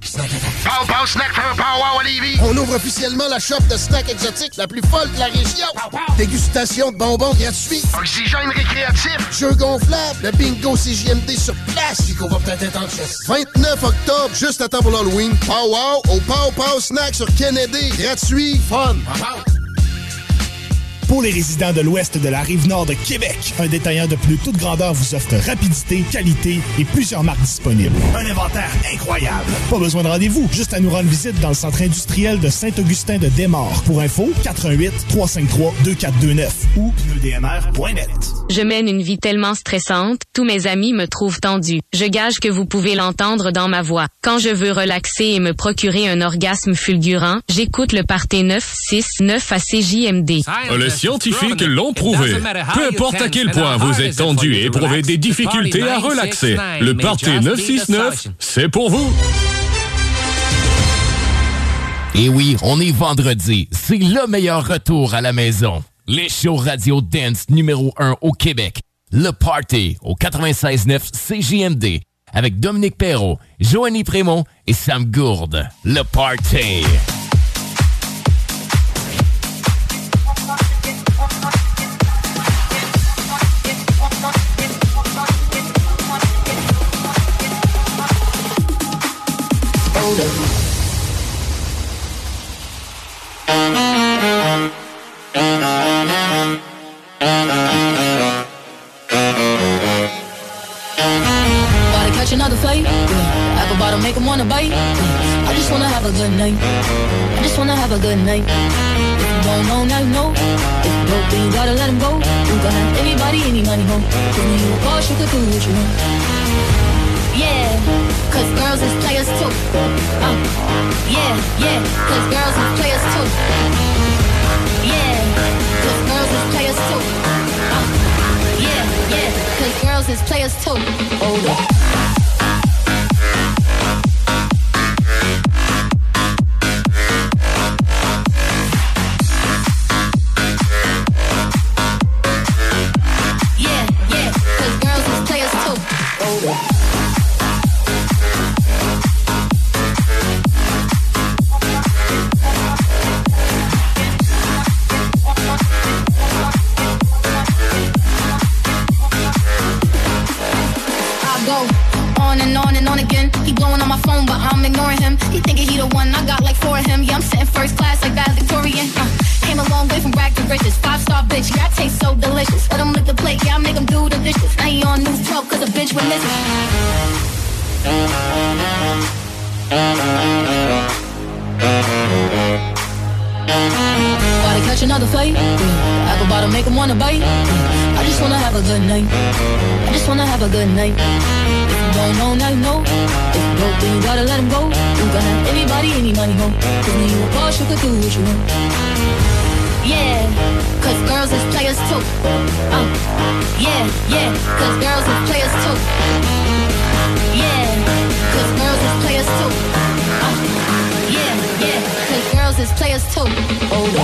S10: Pow, pow, snack, pow, pow, Olivier. On ouvre officiellement la shop de snacks exotiques la plus folle de la région. Dégustation de bonbons gratuits. Oxygène récréatif. Jeux gonflables. Le bingo CJMD sur place. Qu'on va peut-être être en chess. 29 octobre, juste à temps pour l'Halloween. Pow wow au Pow Pow Snack sur Kennedy. Gratuit, fun.
S45: Pour les résidents de l'ouest de la rive nord de Québec, un détaillant de plus toute grandeur vous offre rapidité, qualité et plusieurs marques disponibles. Un inventaire incroyable. Pas besoin de rendez-vous, juste à nous rendre visite dans le centre industriel de Saint-Augustin de Desmaures. Pour info, 88 353 2429 ou pneudmr.net.
S46: Je mène une vie tellement stressante, tous mes amis me trouvent tendue. Je gage que vous pouvez l'entendre dans ma voix. Quand je veux relaxer et me procurer un orgasme fulgurant, j'écoute le Parté 969 à CJMD.
S47: Les scientifiques l'ont prouvé. Peu importe à quel point vous êtes tendu et éprouvez des difficultés à relaxer, le Party 969, c'est pour vous.
S23: Et oui, on est vendredi. C'est le meilleur retour à la maison. Les shows radio dance numéro 1 au Québec. Le Party au 96.9 CJMD avec Dominique Perrault, Joanny Prémont et Sam Gourde. Le Party.
S48: To catch another fight. Yeah. Apple bottom make wanna bite. Yeah. I just wanna have a good night. I just wanna have a good night. If you don't know, now you know. If you broke, then you gotta let him go. You can have anybody, any money, ho. Cause when you a boss, you could do what you want. Yeah, cause girls is players too. Uh, yeah, yeah, cause girls is players too. Yeah, cause players too. Uh, yeah, yeah, cause girls is players too. Hold up. Phone, but I'm ignoring him. He thinking he the one, I got like four of him. Yeah, I'm sitting first class like that Victorian. Uh, came a long way from rag to riches. Five star bitch, yeah, I taste so delicious. Let him lick the plate, yeah, I make him do the dishes. Now he on news 12 cause a bitch went missing. About to catch another fight. Yeah. Apple bottom make him wanna bite. Yeah. I just wanna have a good night. I just wanna have a good night. Don't know, now you know. If you broke, then you gotta let him go. You can have anybody, any money, ho. Cause when you a boss, you could do what you want. Yeah, cause girls is players too. Uh, yeah, yeah, cause girls is players too. Yeah, cause girls is players too. Uh, yeah, yeah, cause girls is players too. Hold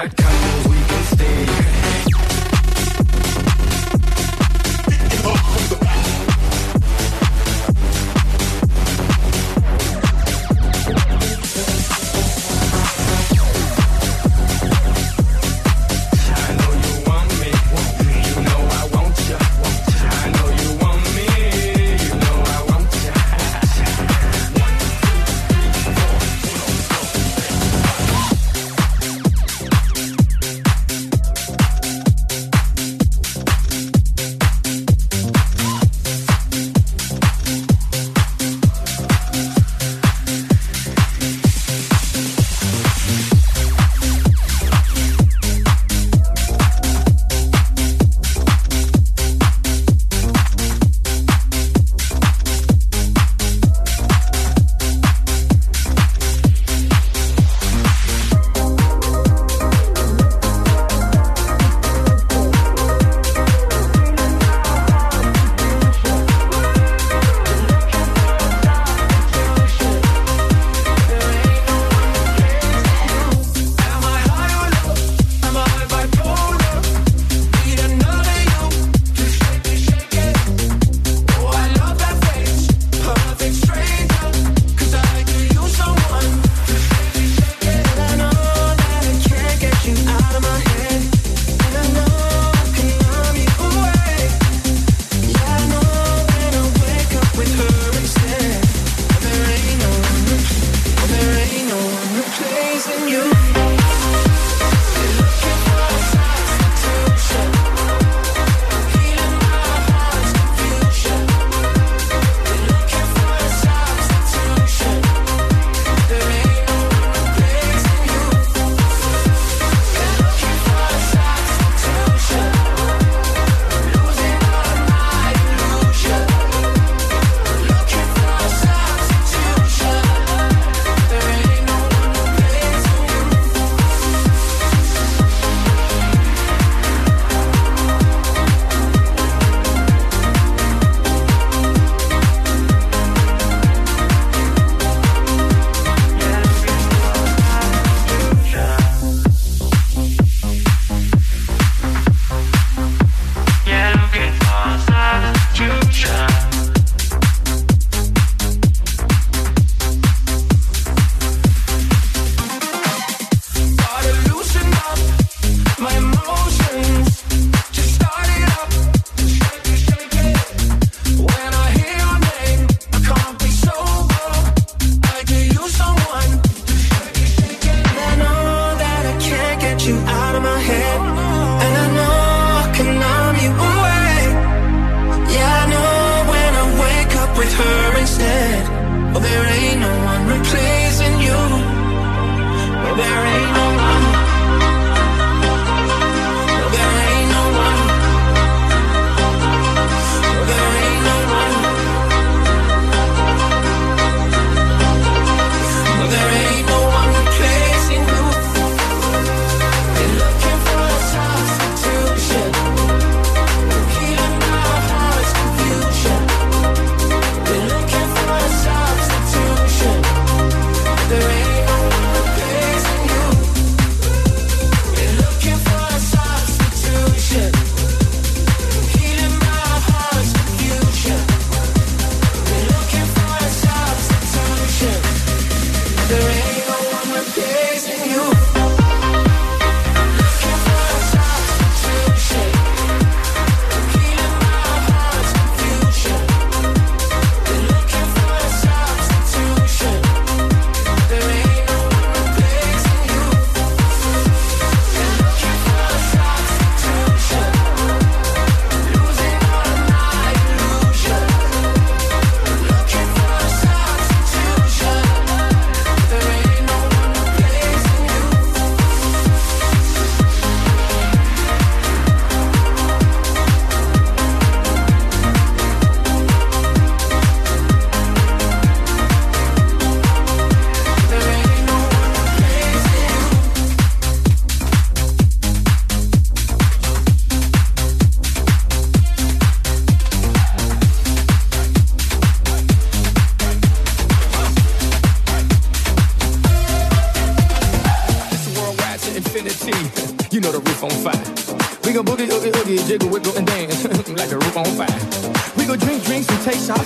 S49: Got couples we
S22: can stay.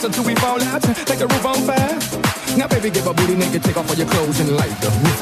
S22: until we fall out. Take the roof on fire. Now, baby, give a booty nigga, take off all your clothes and light the roof.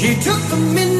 S22: She
S50: took the
S15: midnight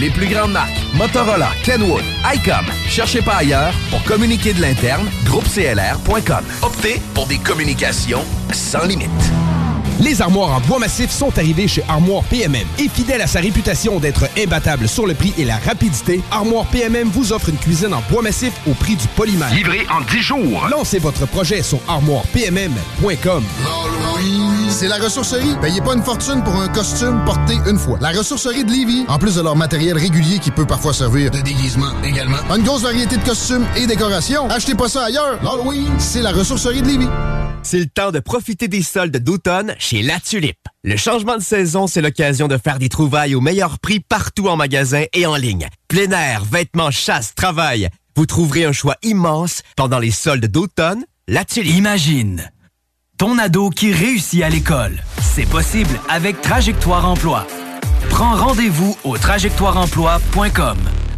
S6: Les plus grandes marques, Motorola, Kenwood, ICOM. Cherchez pas ailleurs pour communiquer de l'interne, groupeclr.com. Optez pour des communications sans limite.
S7: Les armoires en bois massif sont arrivées chez Armoire PMM. Et fidèle à sa réputation d'être imbattable sur le prix et la rapidité, Armoire PMM vous offre une cuisine en bois massif au prix du polymère.
S37: Livré en 10 jours.
S7: Lancez votre projet sur armoirepmm.com.
S10: C'est la ressourcerie. Payez pas une fortune pour un costume porté une fois. La ressourcerie de Lévis, en plus de leur matériel régulier qui peut parfois servir de déguisement également. Une grosse variété de costumes et décorations. Achetez pas ça ailleurs. L'Halloween, c'est la ressourcerie de Lévis.
S51: C'est le temps de profiter des soldes d'automne chez La Tulipe. Le changement de saison, c'est l'occasion de faire des trouvailles au meilleur prix partout en magasin et en ligne. Plein air, vêtements, chasse, travail. Vous trouverez un choix immense pendant les soldes d'automne. La Tulipe.
S11: Imagine ton ado qui réussit à l'école. C'est possible avec Trajectoire Emploi. Prends rendez-vous au trajectoireemploi.com.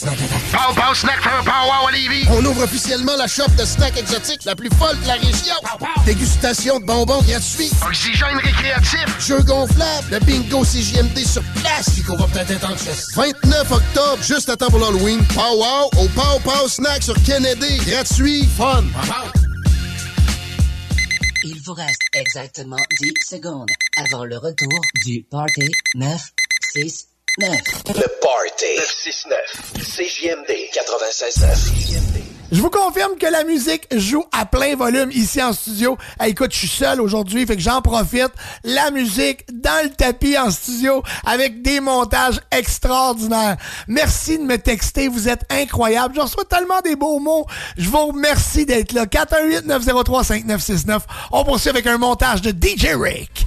S10: Pow Pow Snack for Pow Wow Lévis. On ouvre officiellement la shop de snacks exotiques la plus folle de la région. Dégustation de bonbons gratuits.
S50: Oxygène récréatif.
S10: Jeux gonflables. Le bingo CJMD sur place. Puis qu'on va peut-être être en chess. 29 octobre, juste à temps pour l'Halloween. Pow Wow au Pow Pow Snack sur Kennedy. Gratuit. Fun.
S52: Il vous reste exactement 10 secondes avant le retour du Party 969.
S39: Le Party 969. CJMD 96.9.
S5: Je vous confirme que la musique joue à plein volume ici en studio. Hey, écoute, je suis seul aujourd'hui, fait que j'en profite. La musique dans le tapis en studio avec des montages extraordinaires. Merci de me texter, vous êtes incroyables. Je reçois tellement des beaux mots. Je vous remercie d'être là. 418-903-5969. On poursuit avec un montage de DJ Rick.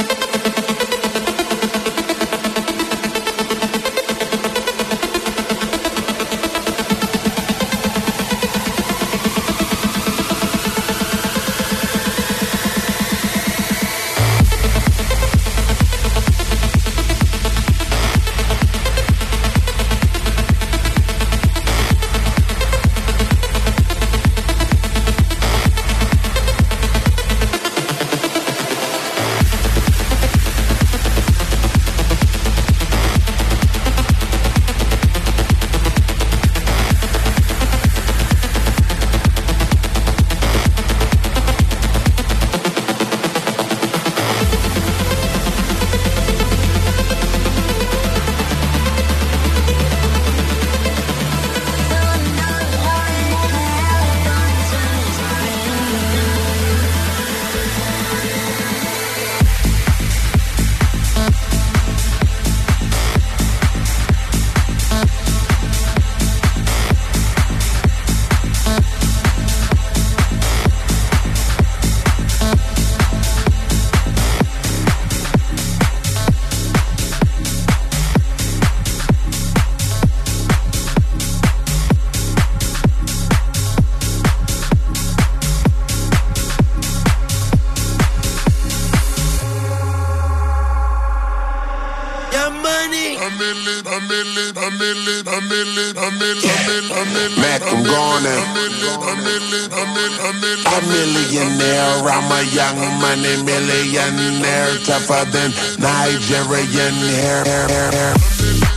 S40: a
S53: young money millionaire, tougher than Nigerian hair. hair, hair.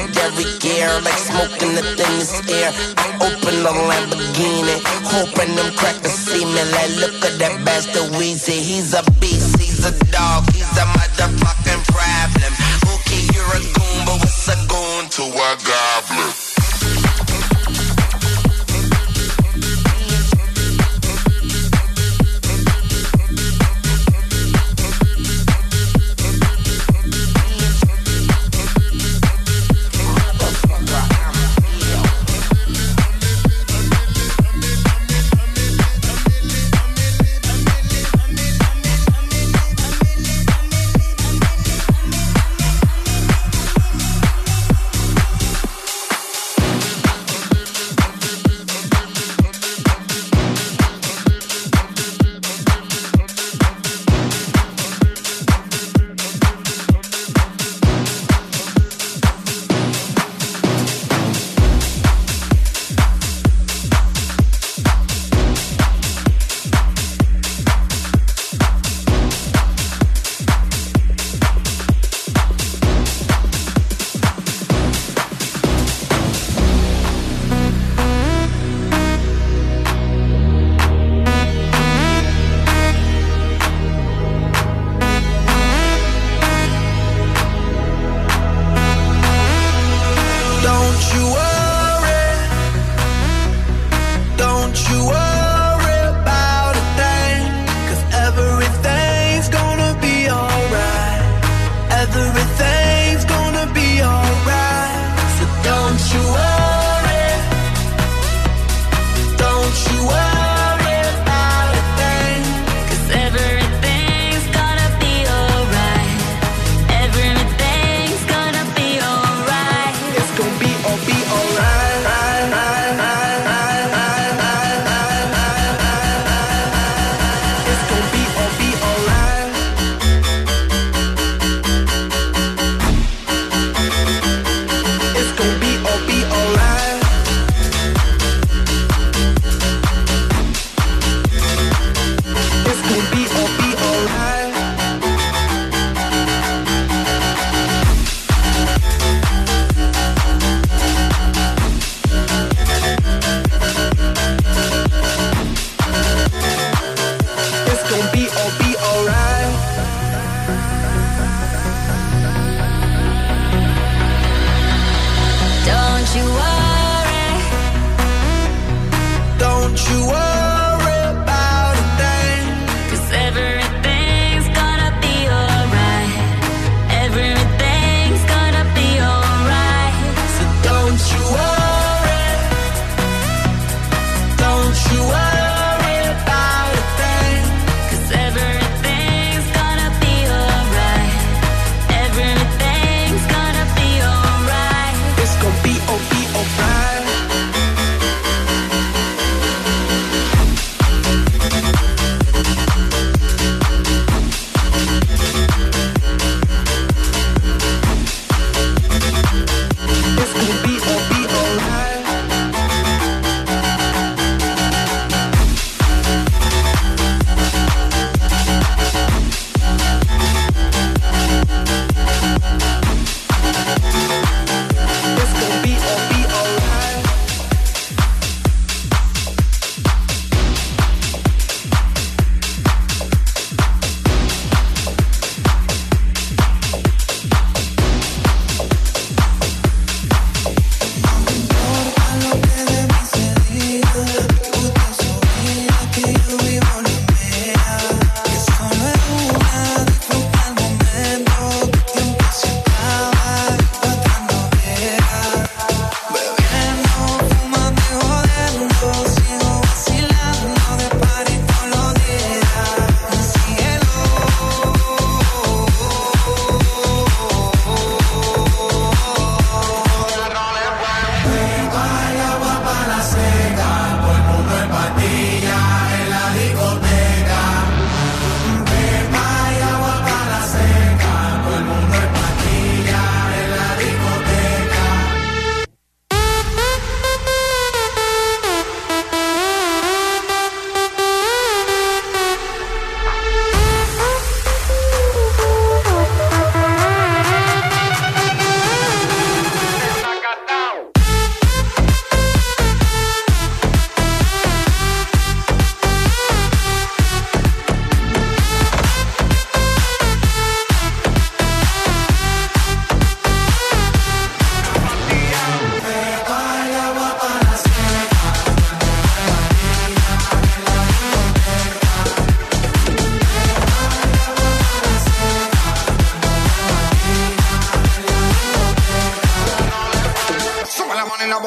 S54: Every.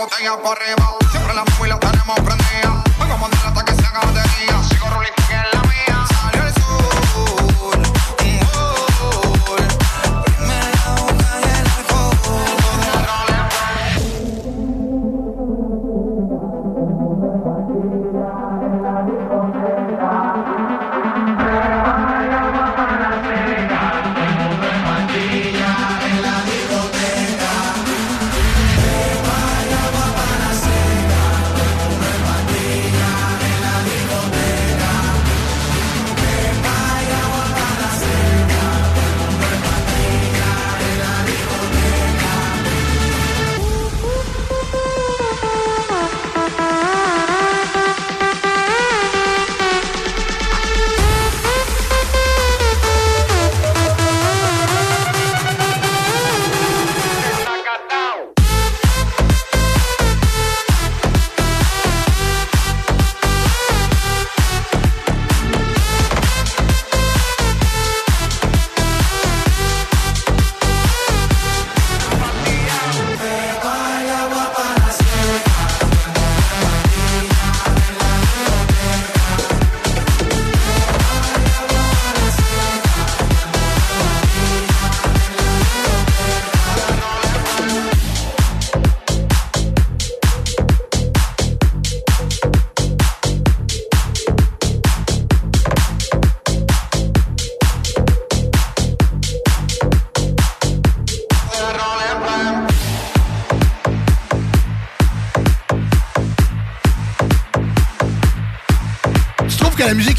S55: Botella por arriba.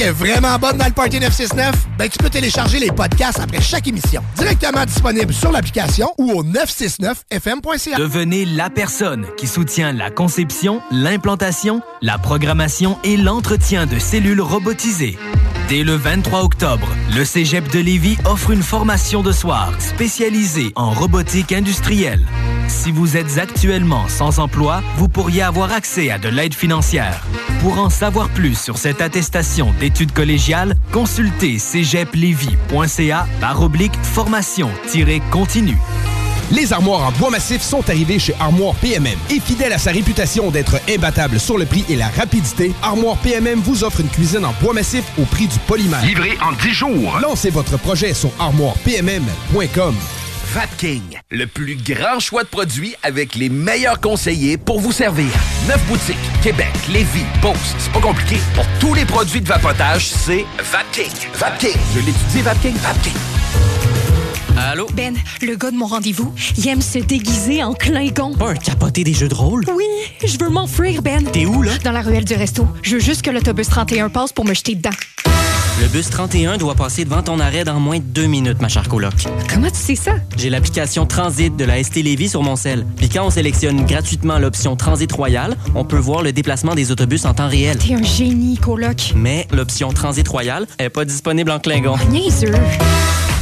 S5: Est vraiment bonne dans le Party 969? Ben, tu peux télécharger les podcasts après chaque émission. Directement disponible sur l'application ou au 969fm.ca.
S11: Devenez la personne qui soutient la conception, l'implantation, la programmation et l'entretien de cellules robotisées. Dès le 23 octobre, le Cégep de Lévis offre une formation de soir spécialisée en robotique industrielle. Si vous êtes actuellement sans emploi, vous pourriez avoir accès à de l'aide financière. Pour en savoir plus sur cette attestation d'études collégiales, consultez cégeplevy.ca par oblique formation-continue.
S7: Les armoires en bois massif sont arrivées chez Armoire PMM. Et fidèle à sa réputation d'être imbattable sur le prix et la rapidité, Armoire PMM vous offre une cuisine en bois massif au prix du polymère.
S37: Livré en 10 jours.
S7: Lancez votre projet sur armoirepmm.com.
S6: Vapking, le plus grand choix de produits avec les meilleurs conseillers pour vous servir. Neuf boutiques, Québec, Lévis, Beauce, c'est pas compliqué. Pour tous les produits de vapotage, c'est Vapking. Vapking. Je l'étudie, Vapking. Vapking.
S56: Allô? Ben, le gars de mon rendez-vous, il aime se déguiser en Klingon.
S57: Pas un capoté des jeux de rôle?
S56: Oui, je veux m'enfuir, Ben.
S57: T'es où, là?
S56: Dans la ruelle du resto. Je veux juste que l'autobus 31 passe pour me jeter dedans.
S57: Le bus 31 doit passer devant ton arrêt dans moins de deux minutes, ma chère coloc.
S56: Comment tu sais ça?
S57: J'ai l'application Transit de la ST Lévis sur mon sel. Puis quand on sélectionne gratuitement l'option Transit Royal, on peut voir le déplacement des autobus en temps réel.
S56: T'es un génie, coloc.
S57: Mais l'option Transit Royal est pas disponible en Klingon.
S56: Niaiseux.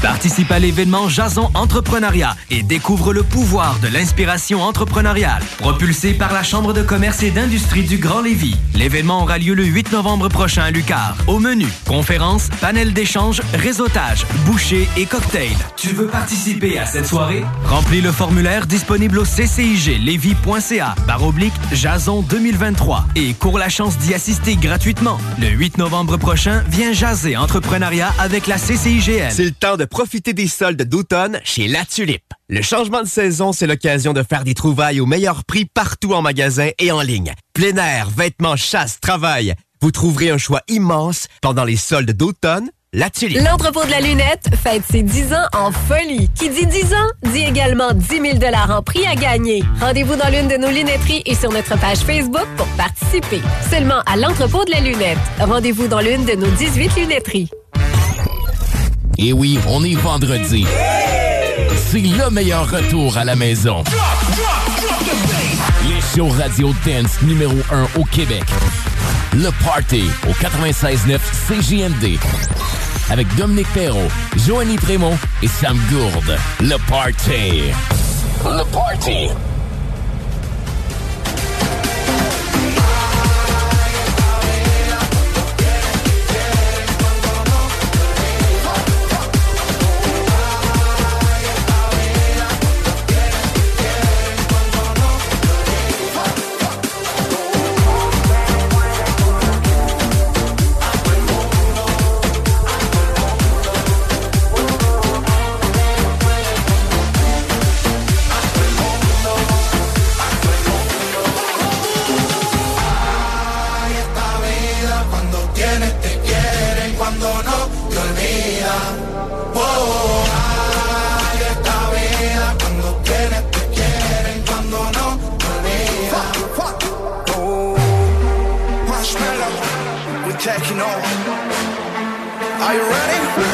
S11: Participe à l'événement Jason Entrepreneuriat et découvre le pouvoir de l'inspiration entrepreneuriale. Propulsé par la Chambre de commerce et d'industrie du Grand Lévis. L'événement aura lieu le 8 novembre prochain à Lucar. Au menu, conférences, panel d'échange, réseautage, bouchées et cocktails. Tu veux participer à cette soirée? Remplis le formulaire disponible au cciglevy.ca barre oblique Jason 2023 et cours la chance d'y assister gratuitement. Le 8 novembre prochain, viens jaser entrepreneuriat avec la CCIGL.
S51: C'est le temps de profiter des soldes d'automne chez La Tulipe. Le changement de saison, c'est l'occasion de faire des trouvailles au meilleur prix partout en magasin et en ligne. Plein air, vêtements, chasse, travail. Vous trouverez un choix immense pendant les soldes d'automne.
S58: L'entrepôt de la lunette fête ses 10 ans en folie. Qui dit 10 ans, dit également 10 000 en prix à gagner. Rendez-vous dans l'une de nos lunetteries et sur notre page Facebook pour participer. Seulement à l'entrepôt de la lunette. Rendez-vous dans l'une de nos 18 lunetteries.
S23: Et oui, on est vendredi. C'est le meilleur retour à la maison. Les shows radio dance numéro 1 au Québec. Le Party au 96.9 CJMD. Avec Dominique Perrault, Joanny Prémont et Sam Gourde. Le Party. Le Party.
S50: Taking over. Are you ready?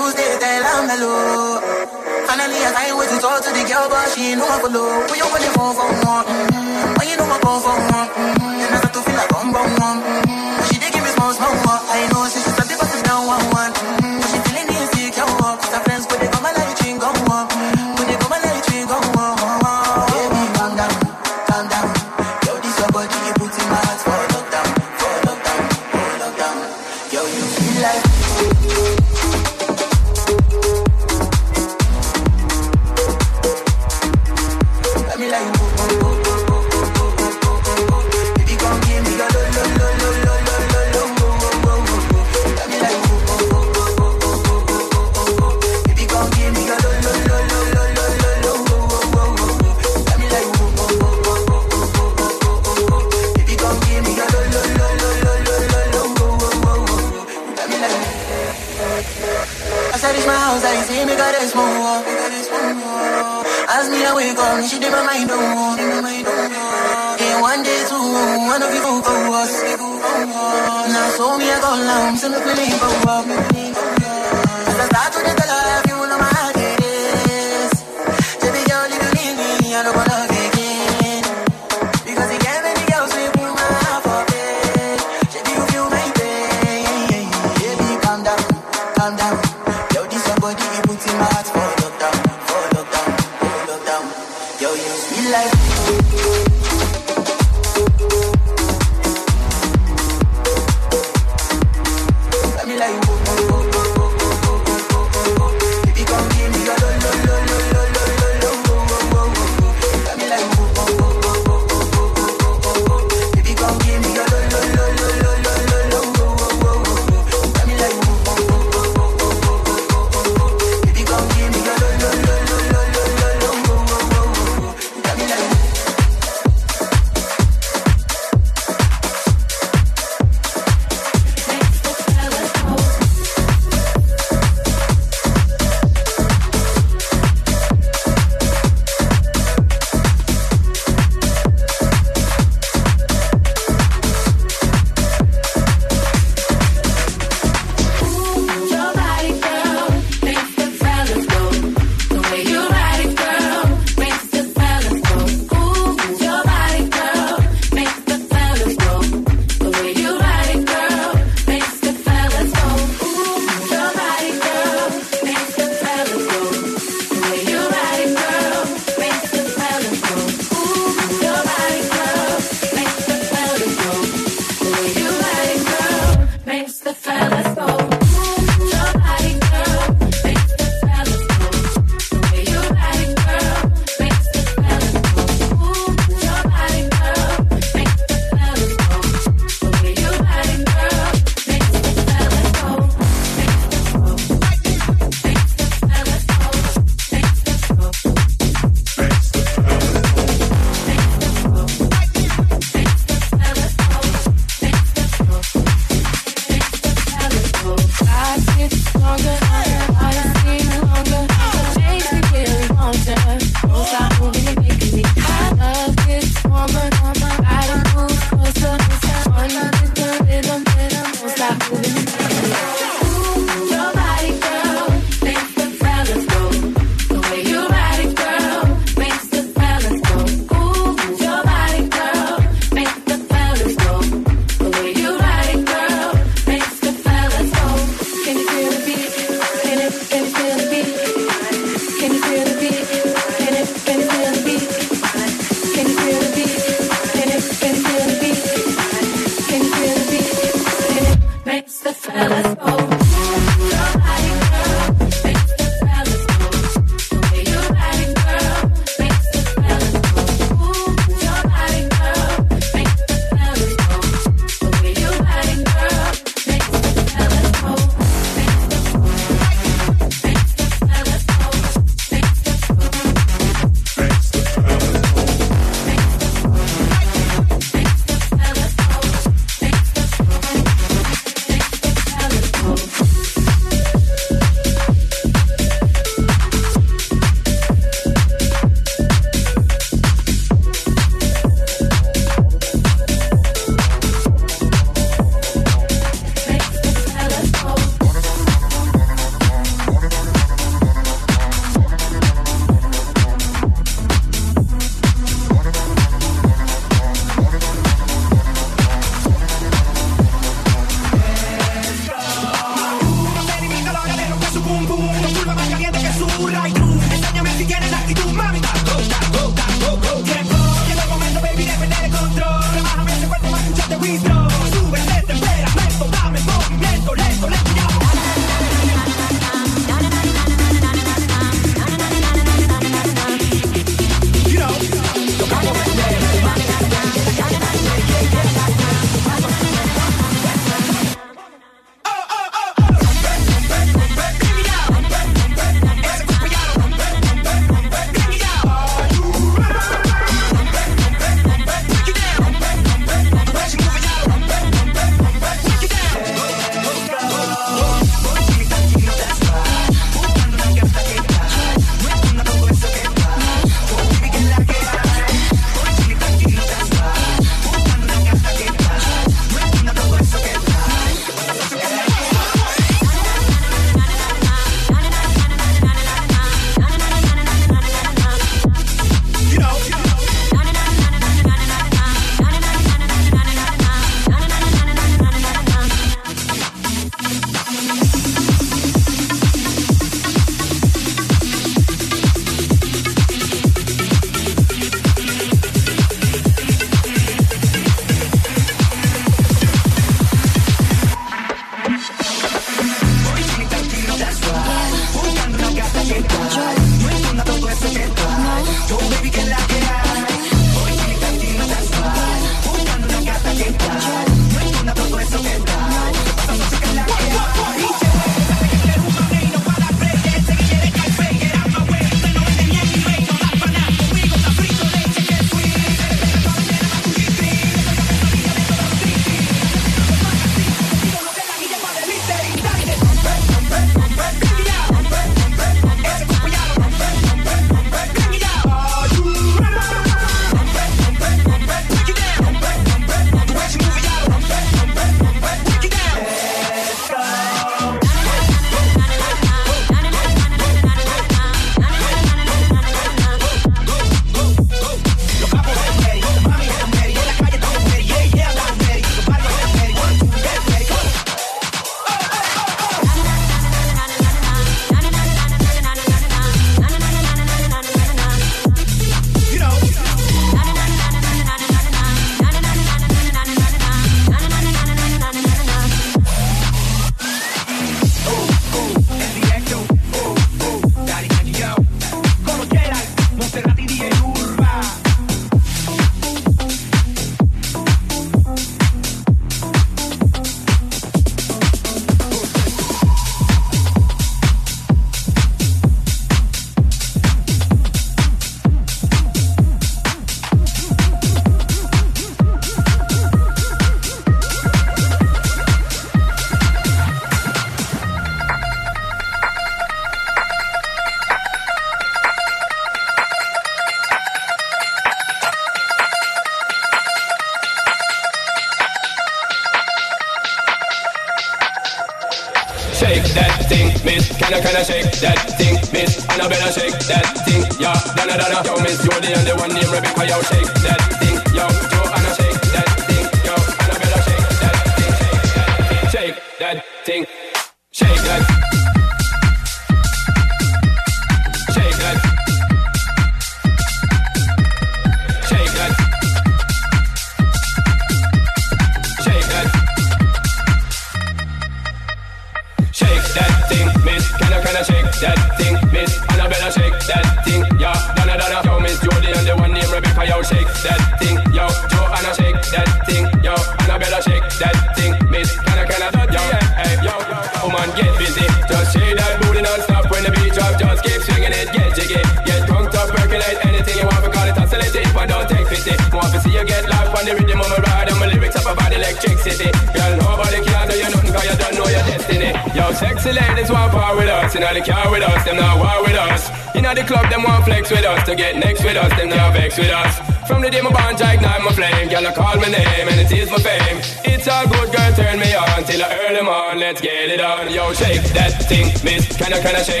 S59: Can I, can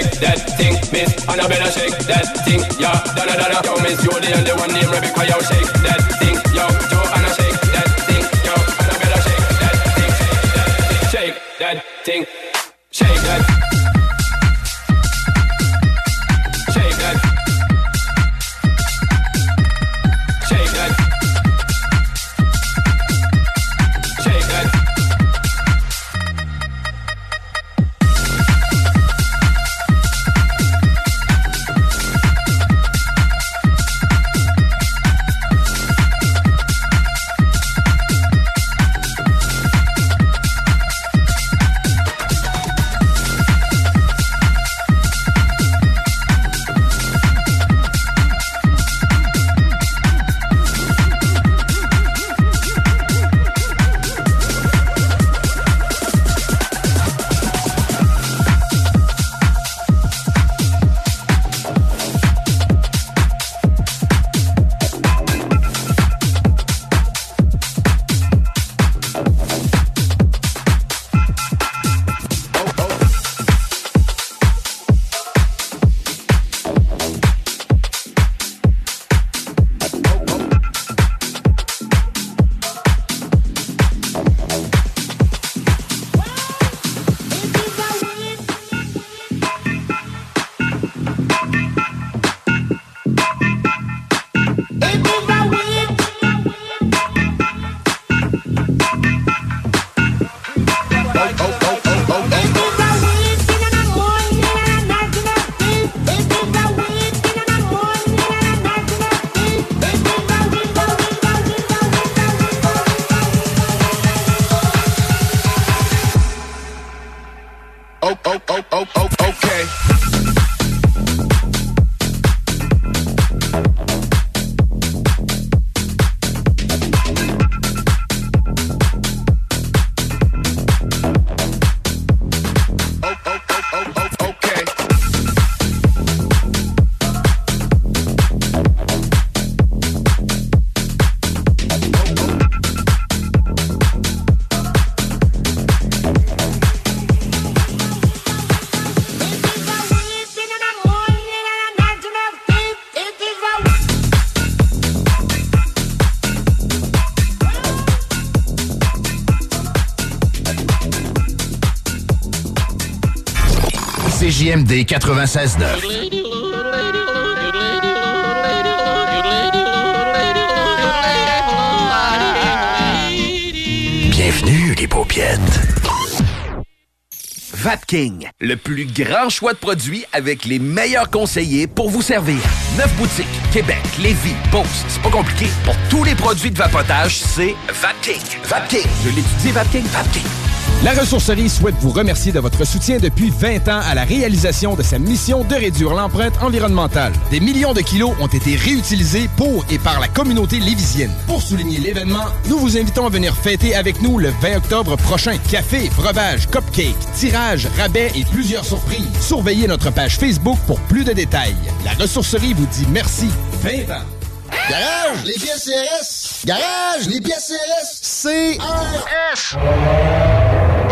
S6: CJMD 96.9. Bienvenue, les paupiètes. Vapking, le plus grand choix de produits avec les meilleurs conseillers pour vous servir. Neuf boutiques, Québec, Lévis, Beauce. C'est pas compliqué. Pour tous les produits de vapotage, c'est Vapking. Vapking. Je l'étudie, Vapking. Vapking.
S7: La ressourcerie souhaite vous remercier de votre soutien depuis 20 ans à la réalisation de sa mission de réduire l'empreinte environnementale. Des millions de kilos ont été réutilisés pour et par la communauté lévisienne. Pour souligner l'événement, nous vous invitons à venir fêter avec nous le 20 octobre prochain. Café, breuvage, cupcake, tirage, rabais et plusieurs surprises. Surveillez notre page Facebook pour plus de détails. La ressourcerie vous dit merci. 20 ans.
S60: Garage, les pièces CRS. Garage, les pièces CRS. CRS.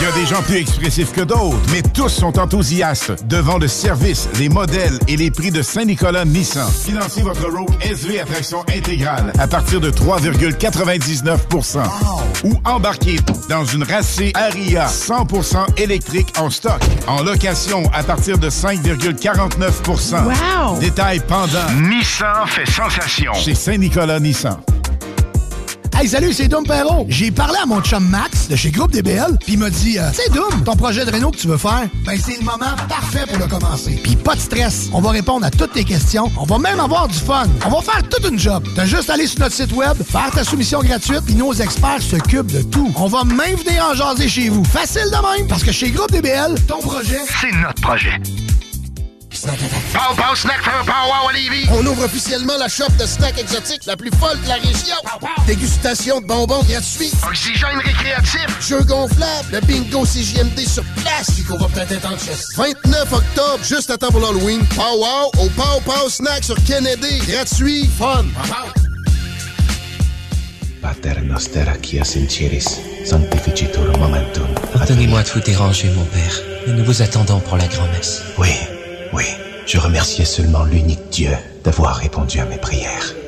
S61: Il y a des gens plus expressifs que d'autres, mais tous sont enthousiastes devant le service, les modèles et les prix de Saint-Nicolas Nissan. Financez votre Rogue SV à traction intégrale à partir de 3,99% Ou embarquez dans une racée Aria 100% électrique en stock. En location à partir de 5,49
S62: Wow!
S61: Détail pendant.
S37: Nissan fait sensation.
S61: Chez Saint-Nicolas Nissan.
S5: Hey, salut, c'est Dom Perrault. J'ai parlé à mon chum Max de chez Groupe DBL, puis il m'a dit euh, C'est Dom, ton projet de réno que tu veux faire, ben c'est le moment parfait pour le commencer. Puis pas de stress, on va répondre à toutes tes questions, on va même avoir du fun. On va faire toute une job. T'as juste à aller sur notre site web, faire ta soumission gratuite, puis nos experts s'occupent de tout. On va même venir en jaser chez vous. Facile de même, parce que chez Groupe DBL, ton projet,
S37: C'est notre projet. Pow Pow Snack à Lévis.
S60: On ouvre officiellement la shop de snacks exotiques la plus folle de la région. Dégustation de bonbons gratuits.
S37: Oxygène récréatif.
S60: Jeux gonflables. Le bingo CJMD sur place. Puis qu'on va peut-être être en chess. 29 octobre, juste à temps pour l'Halloween. Pow Wow au Pow Pow Snack sur Kennedy. Gratuit. Fun.
S63: Pater noster quia sinceris, sanctificitur momentum.
S64: Pardonnez-moi de vous déranger, mon père, mais nous vous attendons pour la grand-messe.
S63: Oui, oui, je remerciais seulement l'unique Dieu d'avoir répondu à mes prières.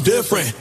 S65: different.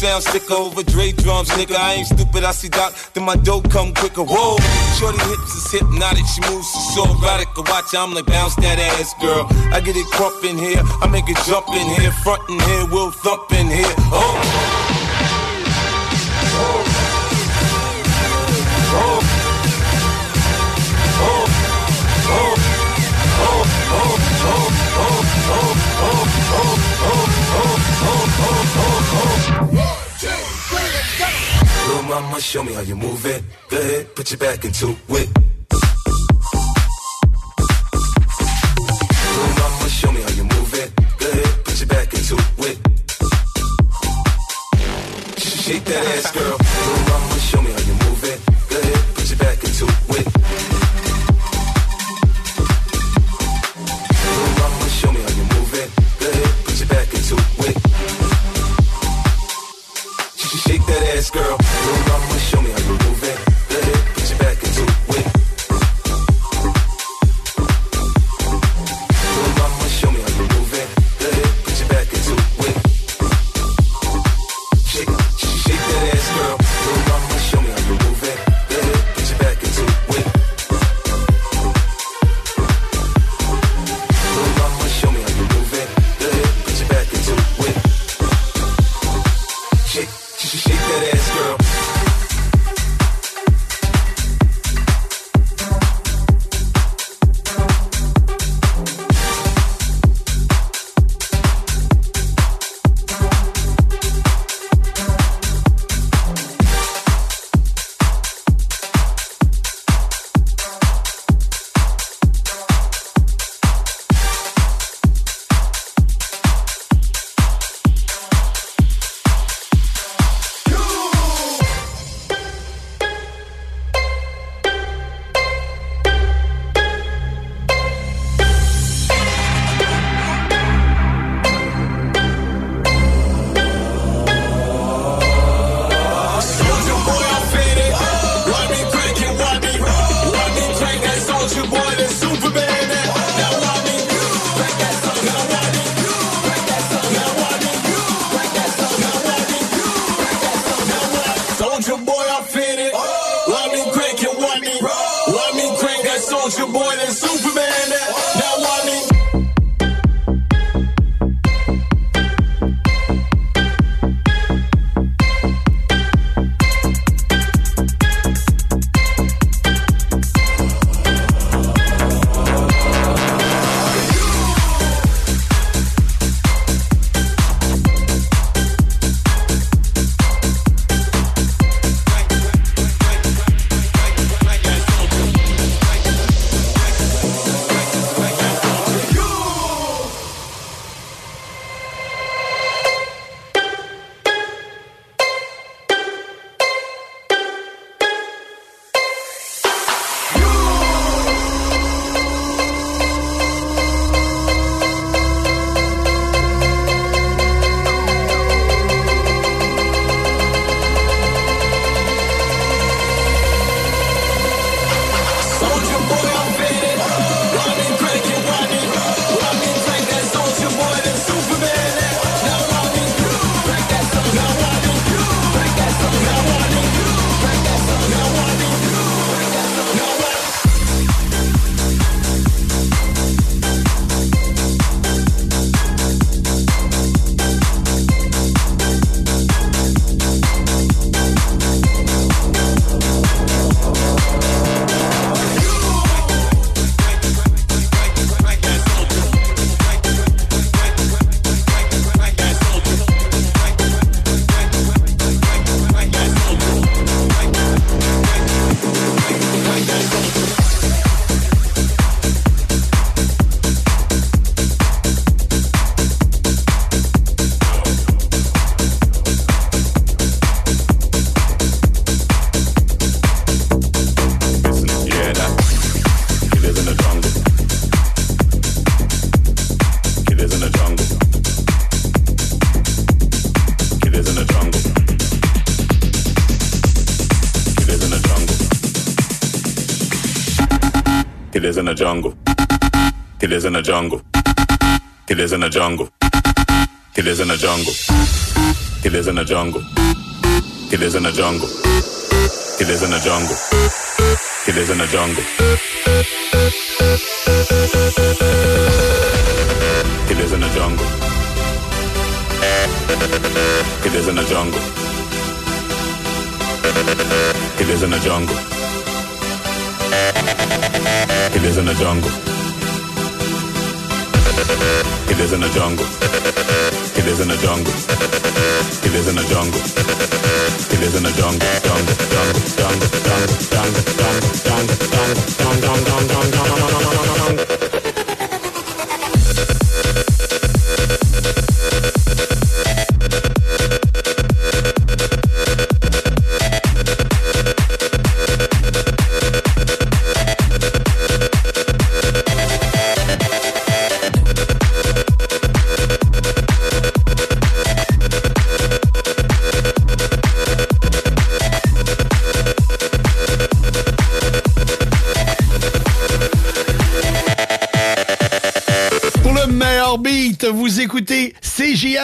S65: sound sick over Dre drums, nigga. I ain't stupid, I see Doc, then my dope come quicker. Whoa, shorty hips is hypnotic, she moves so erotic. I watch, I'm like bounce that ass, girl. I get it crump in here, I make it jump in here, front in here, we'll thump in here. Oh. Show me how you move it. Go ahead, put your back into it. is in a jungle. It is in a jungle. It is in a jungle. It
S5: is in a jungle. It is in a jungle. It is in a jungle. It is in a jungle. It is in a jungle. It is in a jungle. It is in a jungle. It is in a jungle. Killers in the jungle. Killers in the jungle. Killers in the jungle. Killers in the jungle. Killers in the jungle. Jungle, jungle, jungle, jungle, jungle, jungle, jungle, jungle, jungle, jungle, jungle, jungle.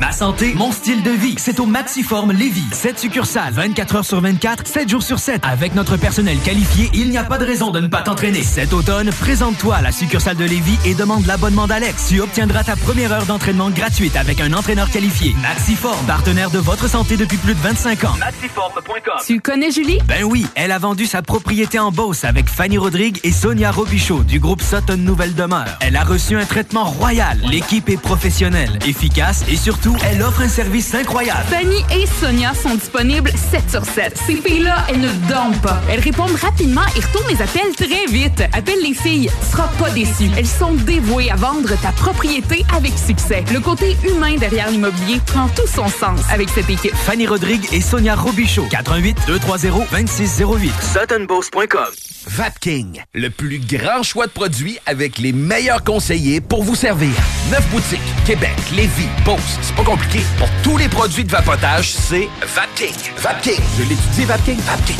S11: Ma santé, mon style de vie, c'est au Maxiform Lévis. 7 succursales, 24 heures sur 24, 7 jours sur 7. Avec notre personnel qualifié, il n'y a pas de raison de ne pas t'entraîner. Cet automne, présente-toi à la succursale de Lévis et demande l'abonnement d'Alex. Tu obtiendras ta première heure d'entraînement gratuite avec un entraîneur qualifié. Maxiform, partenaire de votre santé depuis plus de 25 ans. Maxiform.com.
S66: Tu connais Julie?
S11: Ben oui, elle a vendu sa propriété en Beauce avec Fanny Rodrigue et Sonia Robichaud du groupe Sutton Nouvelle Demeure. Elle a reçu un traitement royal. L'équipe est professionnelle, efficace et surtout surtout, elle offre un service incroyable.
S66: Fanny et Sonia sont disponibles 7 sur 7. Ces filles-là, elles ne dorment pas. Elles répondent rapidement et retournent les appels très vite. Appelle les filles, tu seras pas déçu. Elles sont dévouées à vendre ta propriété avec succès. Le côté humain derrière l'immobilier prend tout son sens avec cette équipe.
S11: Fanny Rodrigue et Sonia Robichaud. 88 230 2608. SuttonBoss.com.
S6: Vapking, le plus grand choix de produits avec les meilleurs conseillers pour vous servir. Neuf boutiques, Québec, Lévis, Beauce, c'est pas compliqué. Pour tous les produits de vapotage, c'est Vapking. Vapking, je l'étudie, Vapking, Vapking.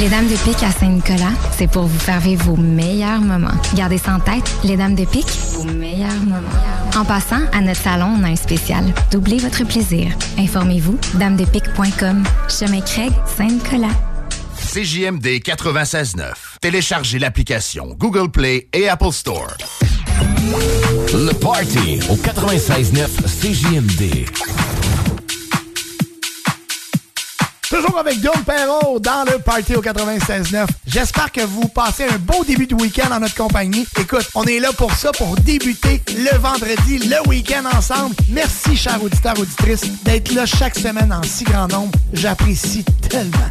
S20: Les Dames de Pique à Saint-Nicolas, c'est pour vous faire vivre vos meilleurs moments. Gardez ça en tête, les Dames de Pique, vos meilleurs moments. En passant, à notre salon, on a un spécial. Doublez votre plaisir. Informez-vous, damedepique.com. Chemin Craig, Saint-Nicolas.
S15: CJMD 96.9. Téléchargez l'application Google Play et Apple Store.
S23: Le Party au 96.9 CJMD.
S5: Toujours avec Dom Perrault dans le Party au 96.9. J'espère que vous passez un beau début de week-end en notre compagnie. Écoute, on est là pour ça, pour débuter le vendredi, le week-end ensemble. Merci, chers auditeurs, auditrices, d'être là chaque semaine en si grand nombre. J'apprécie tellement.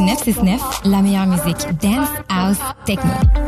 S67: 969, la meilleure musique dance, house, techno.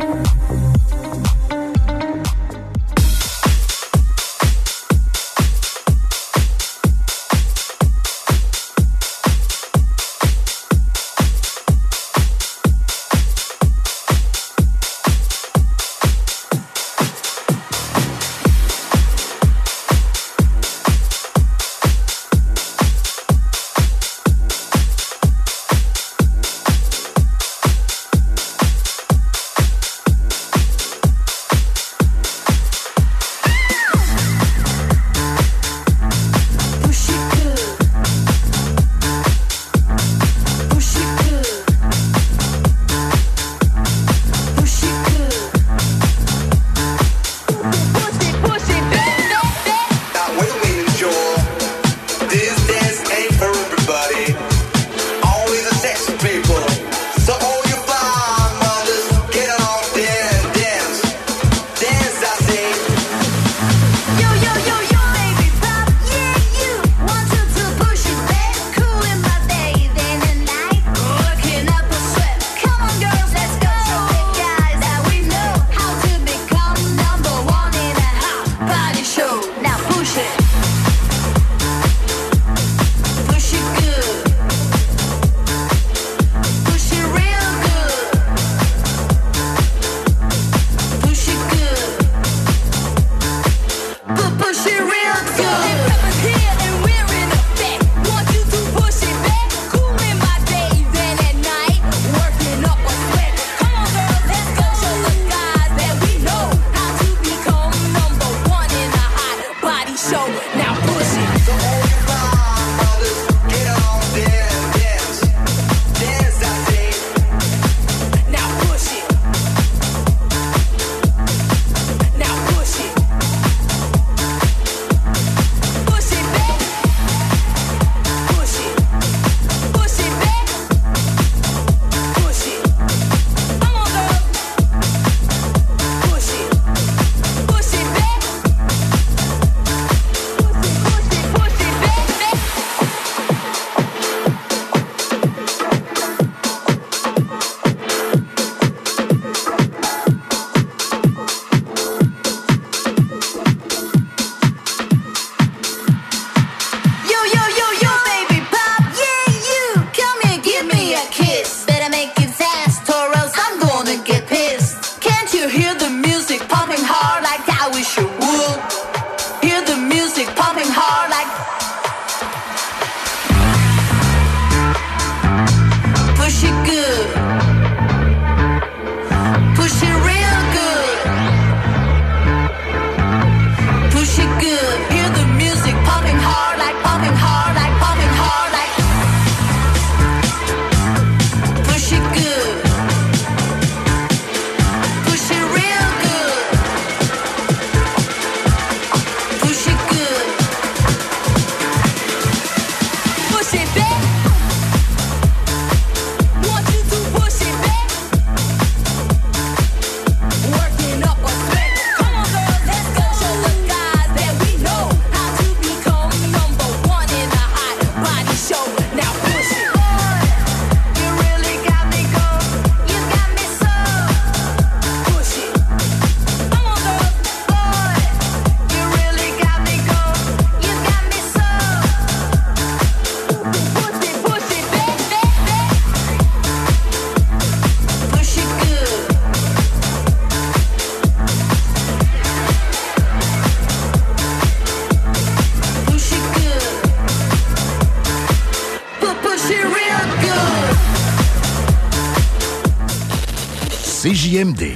S37: CJMD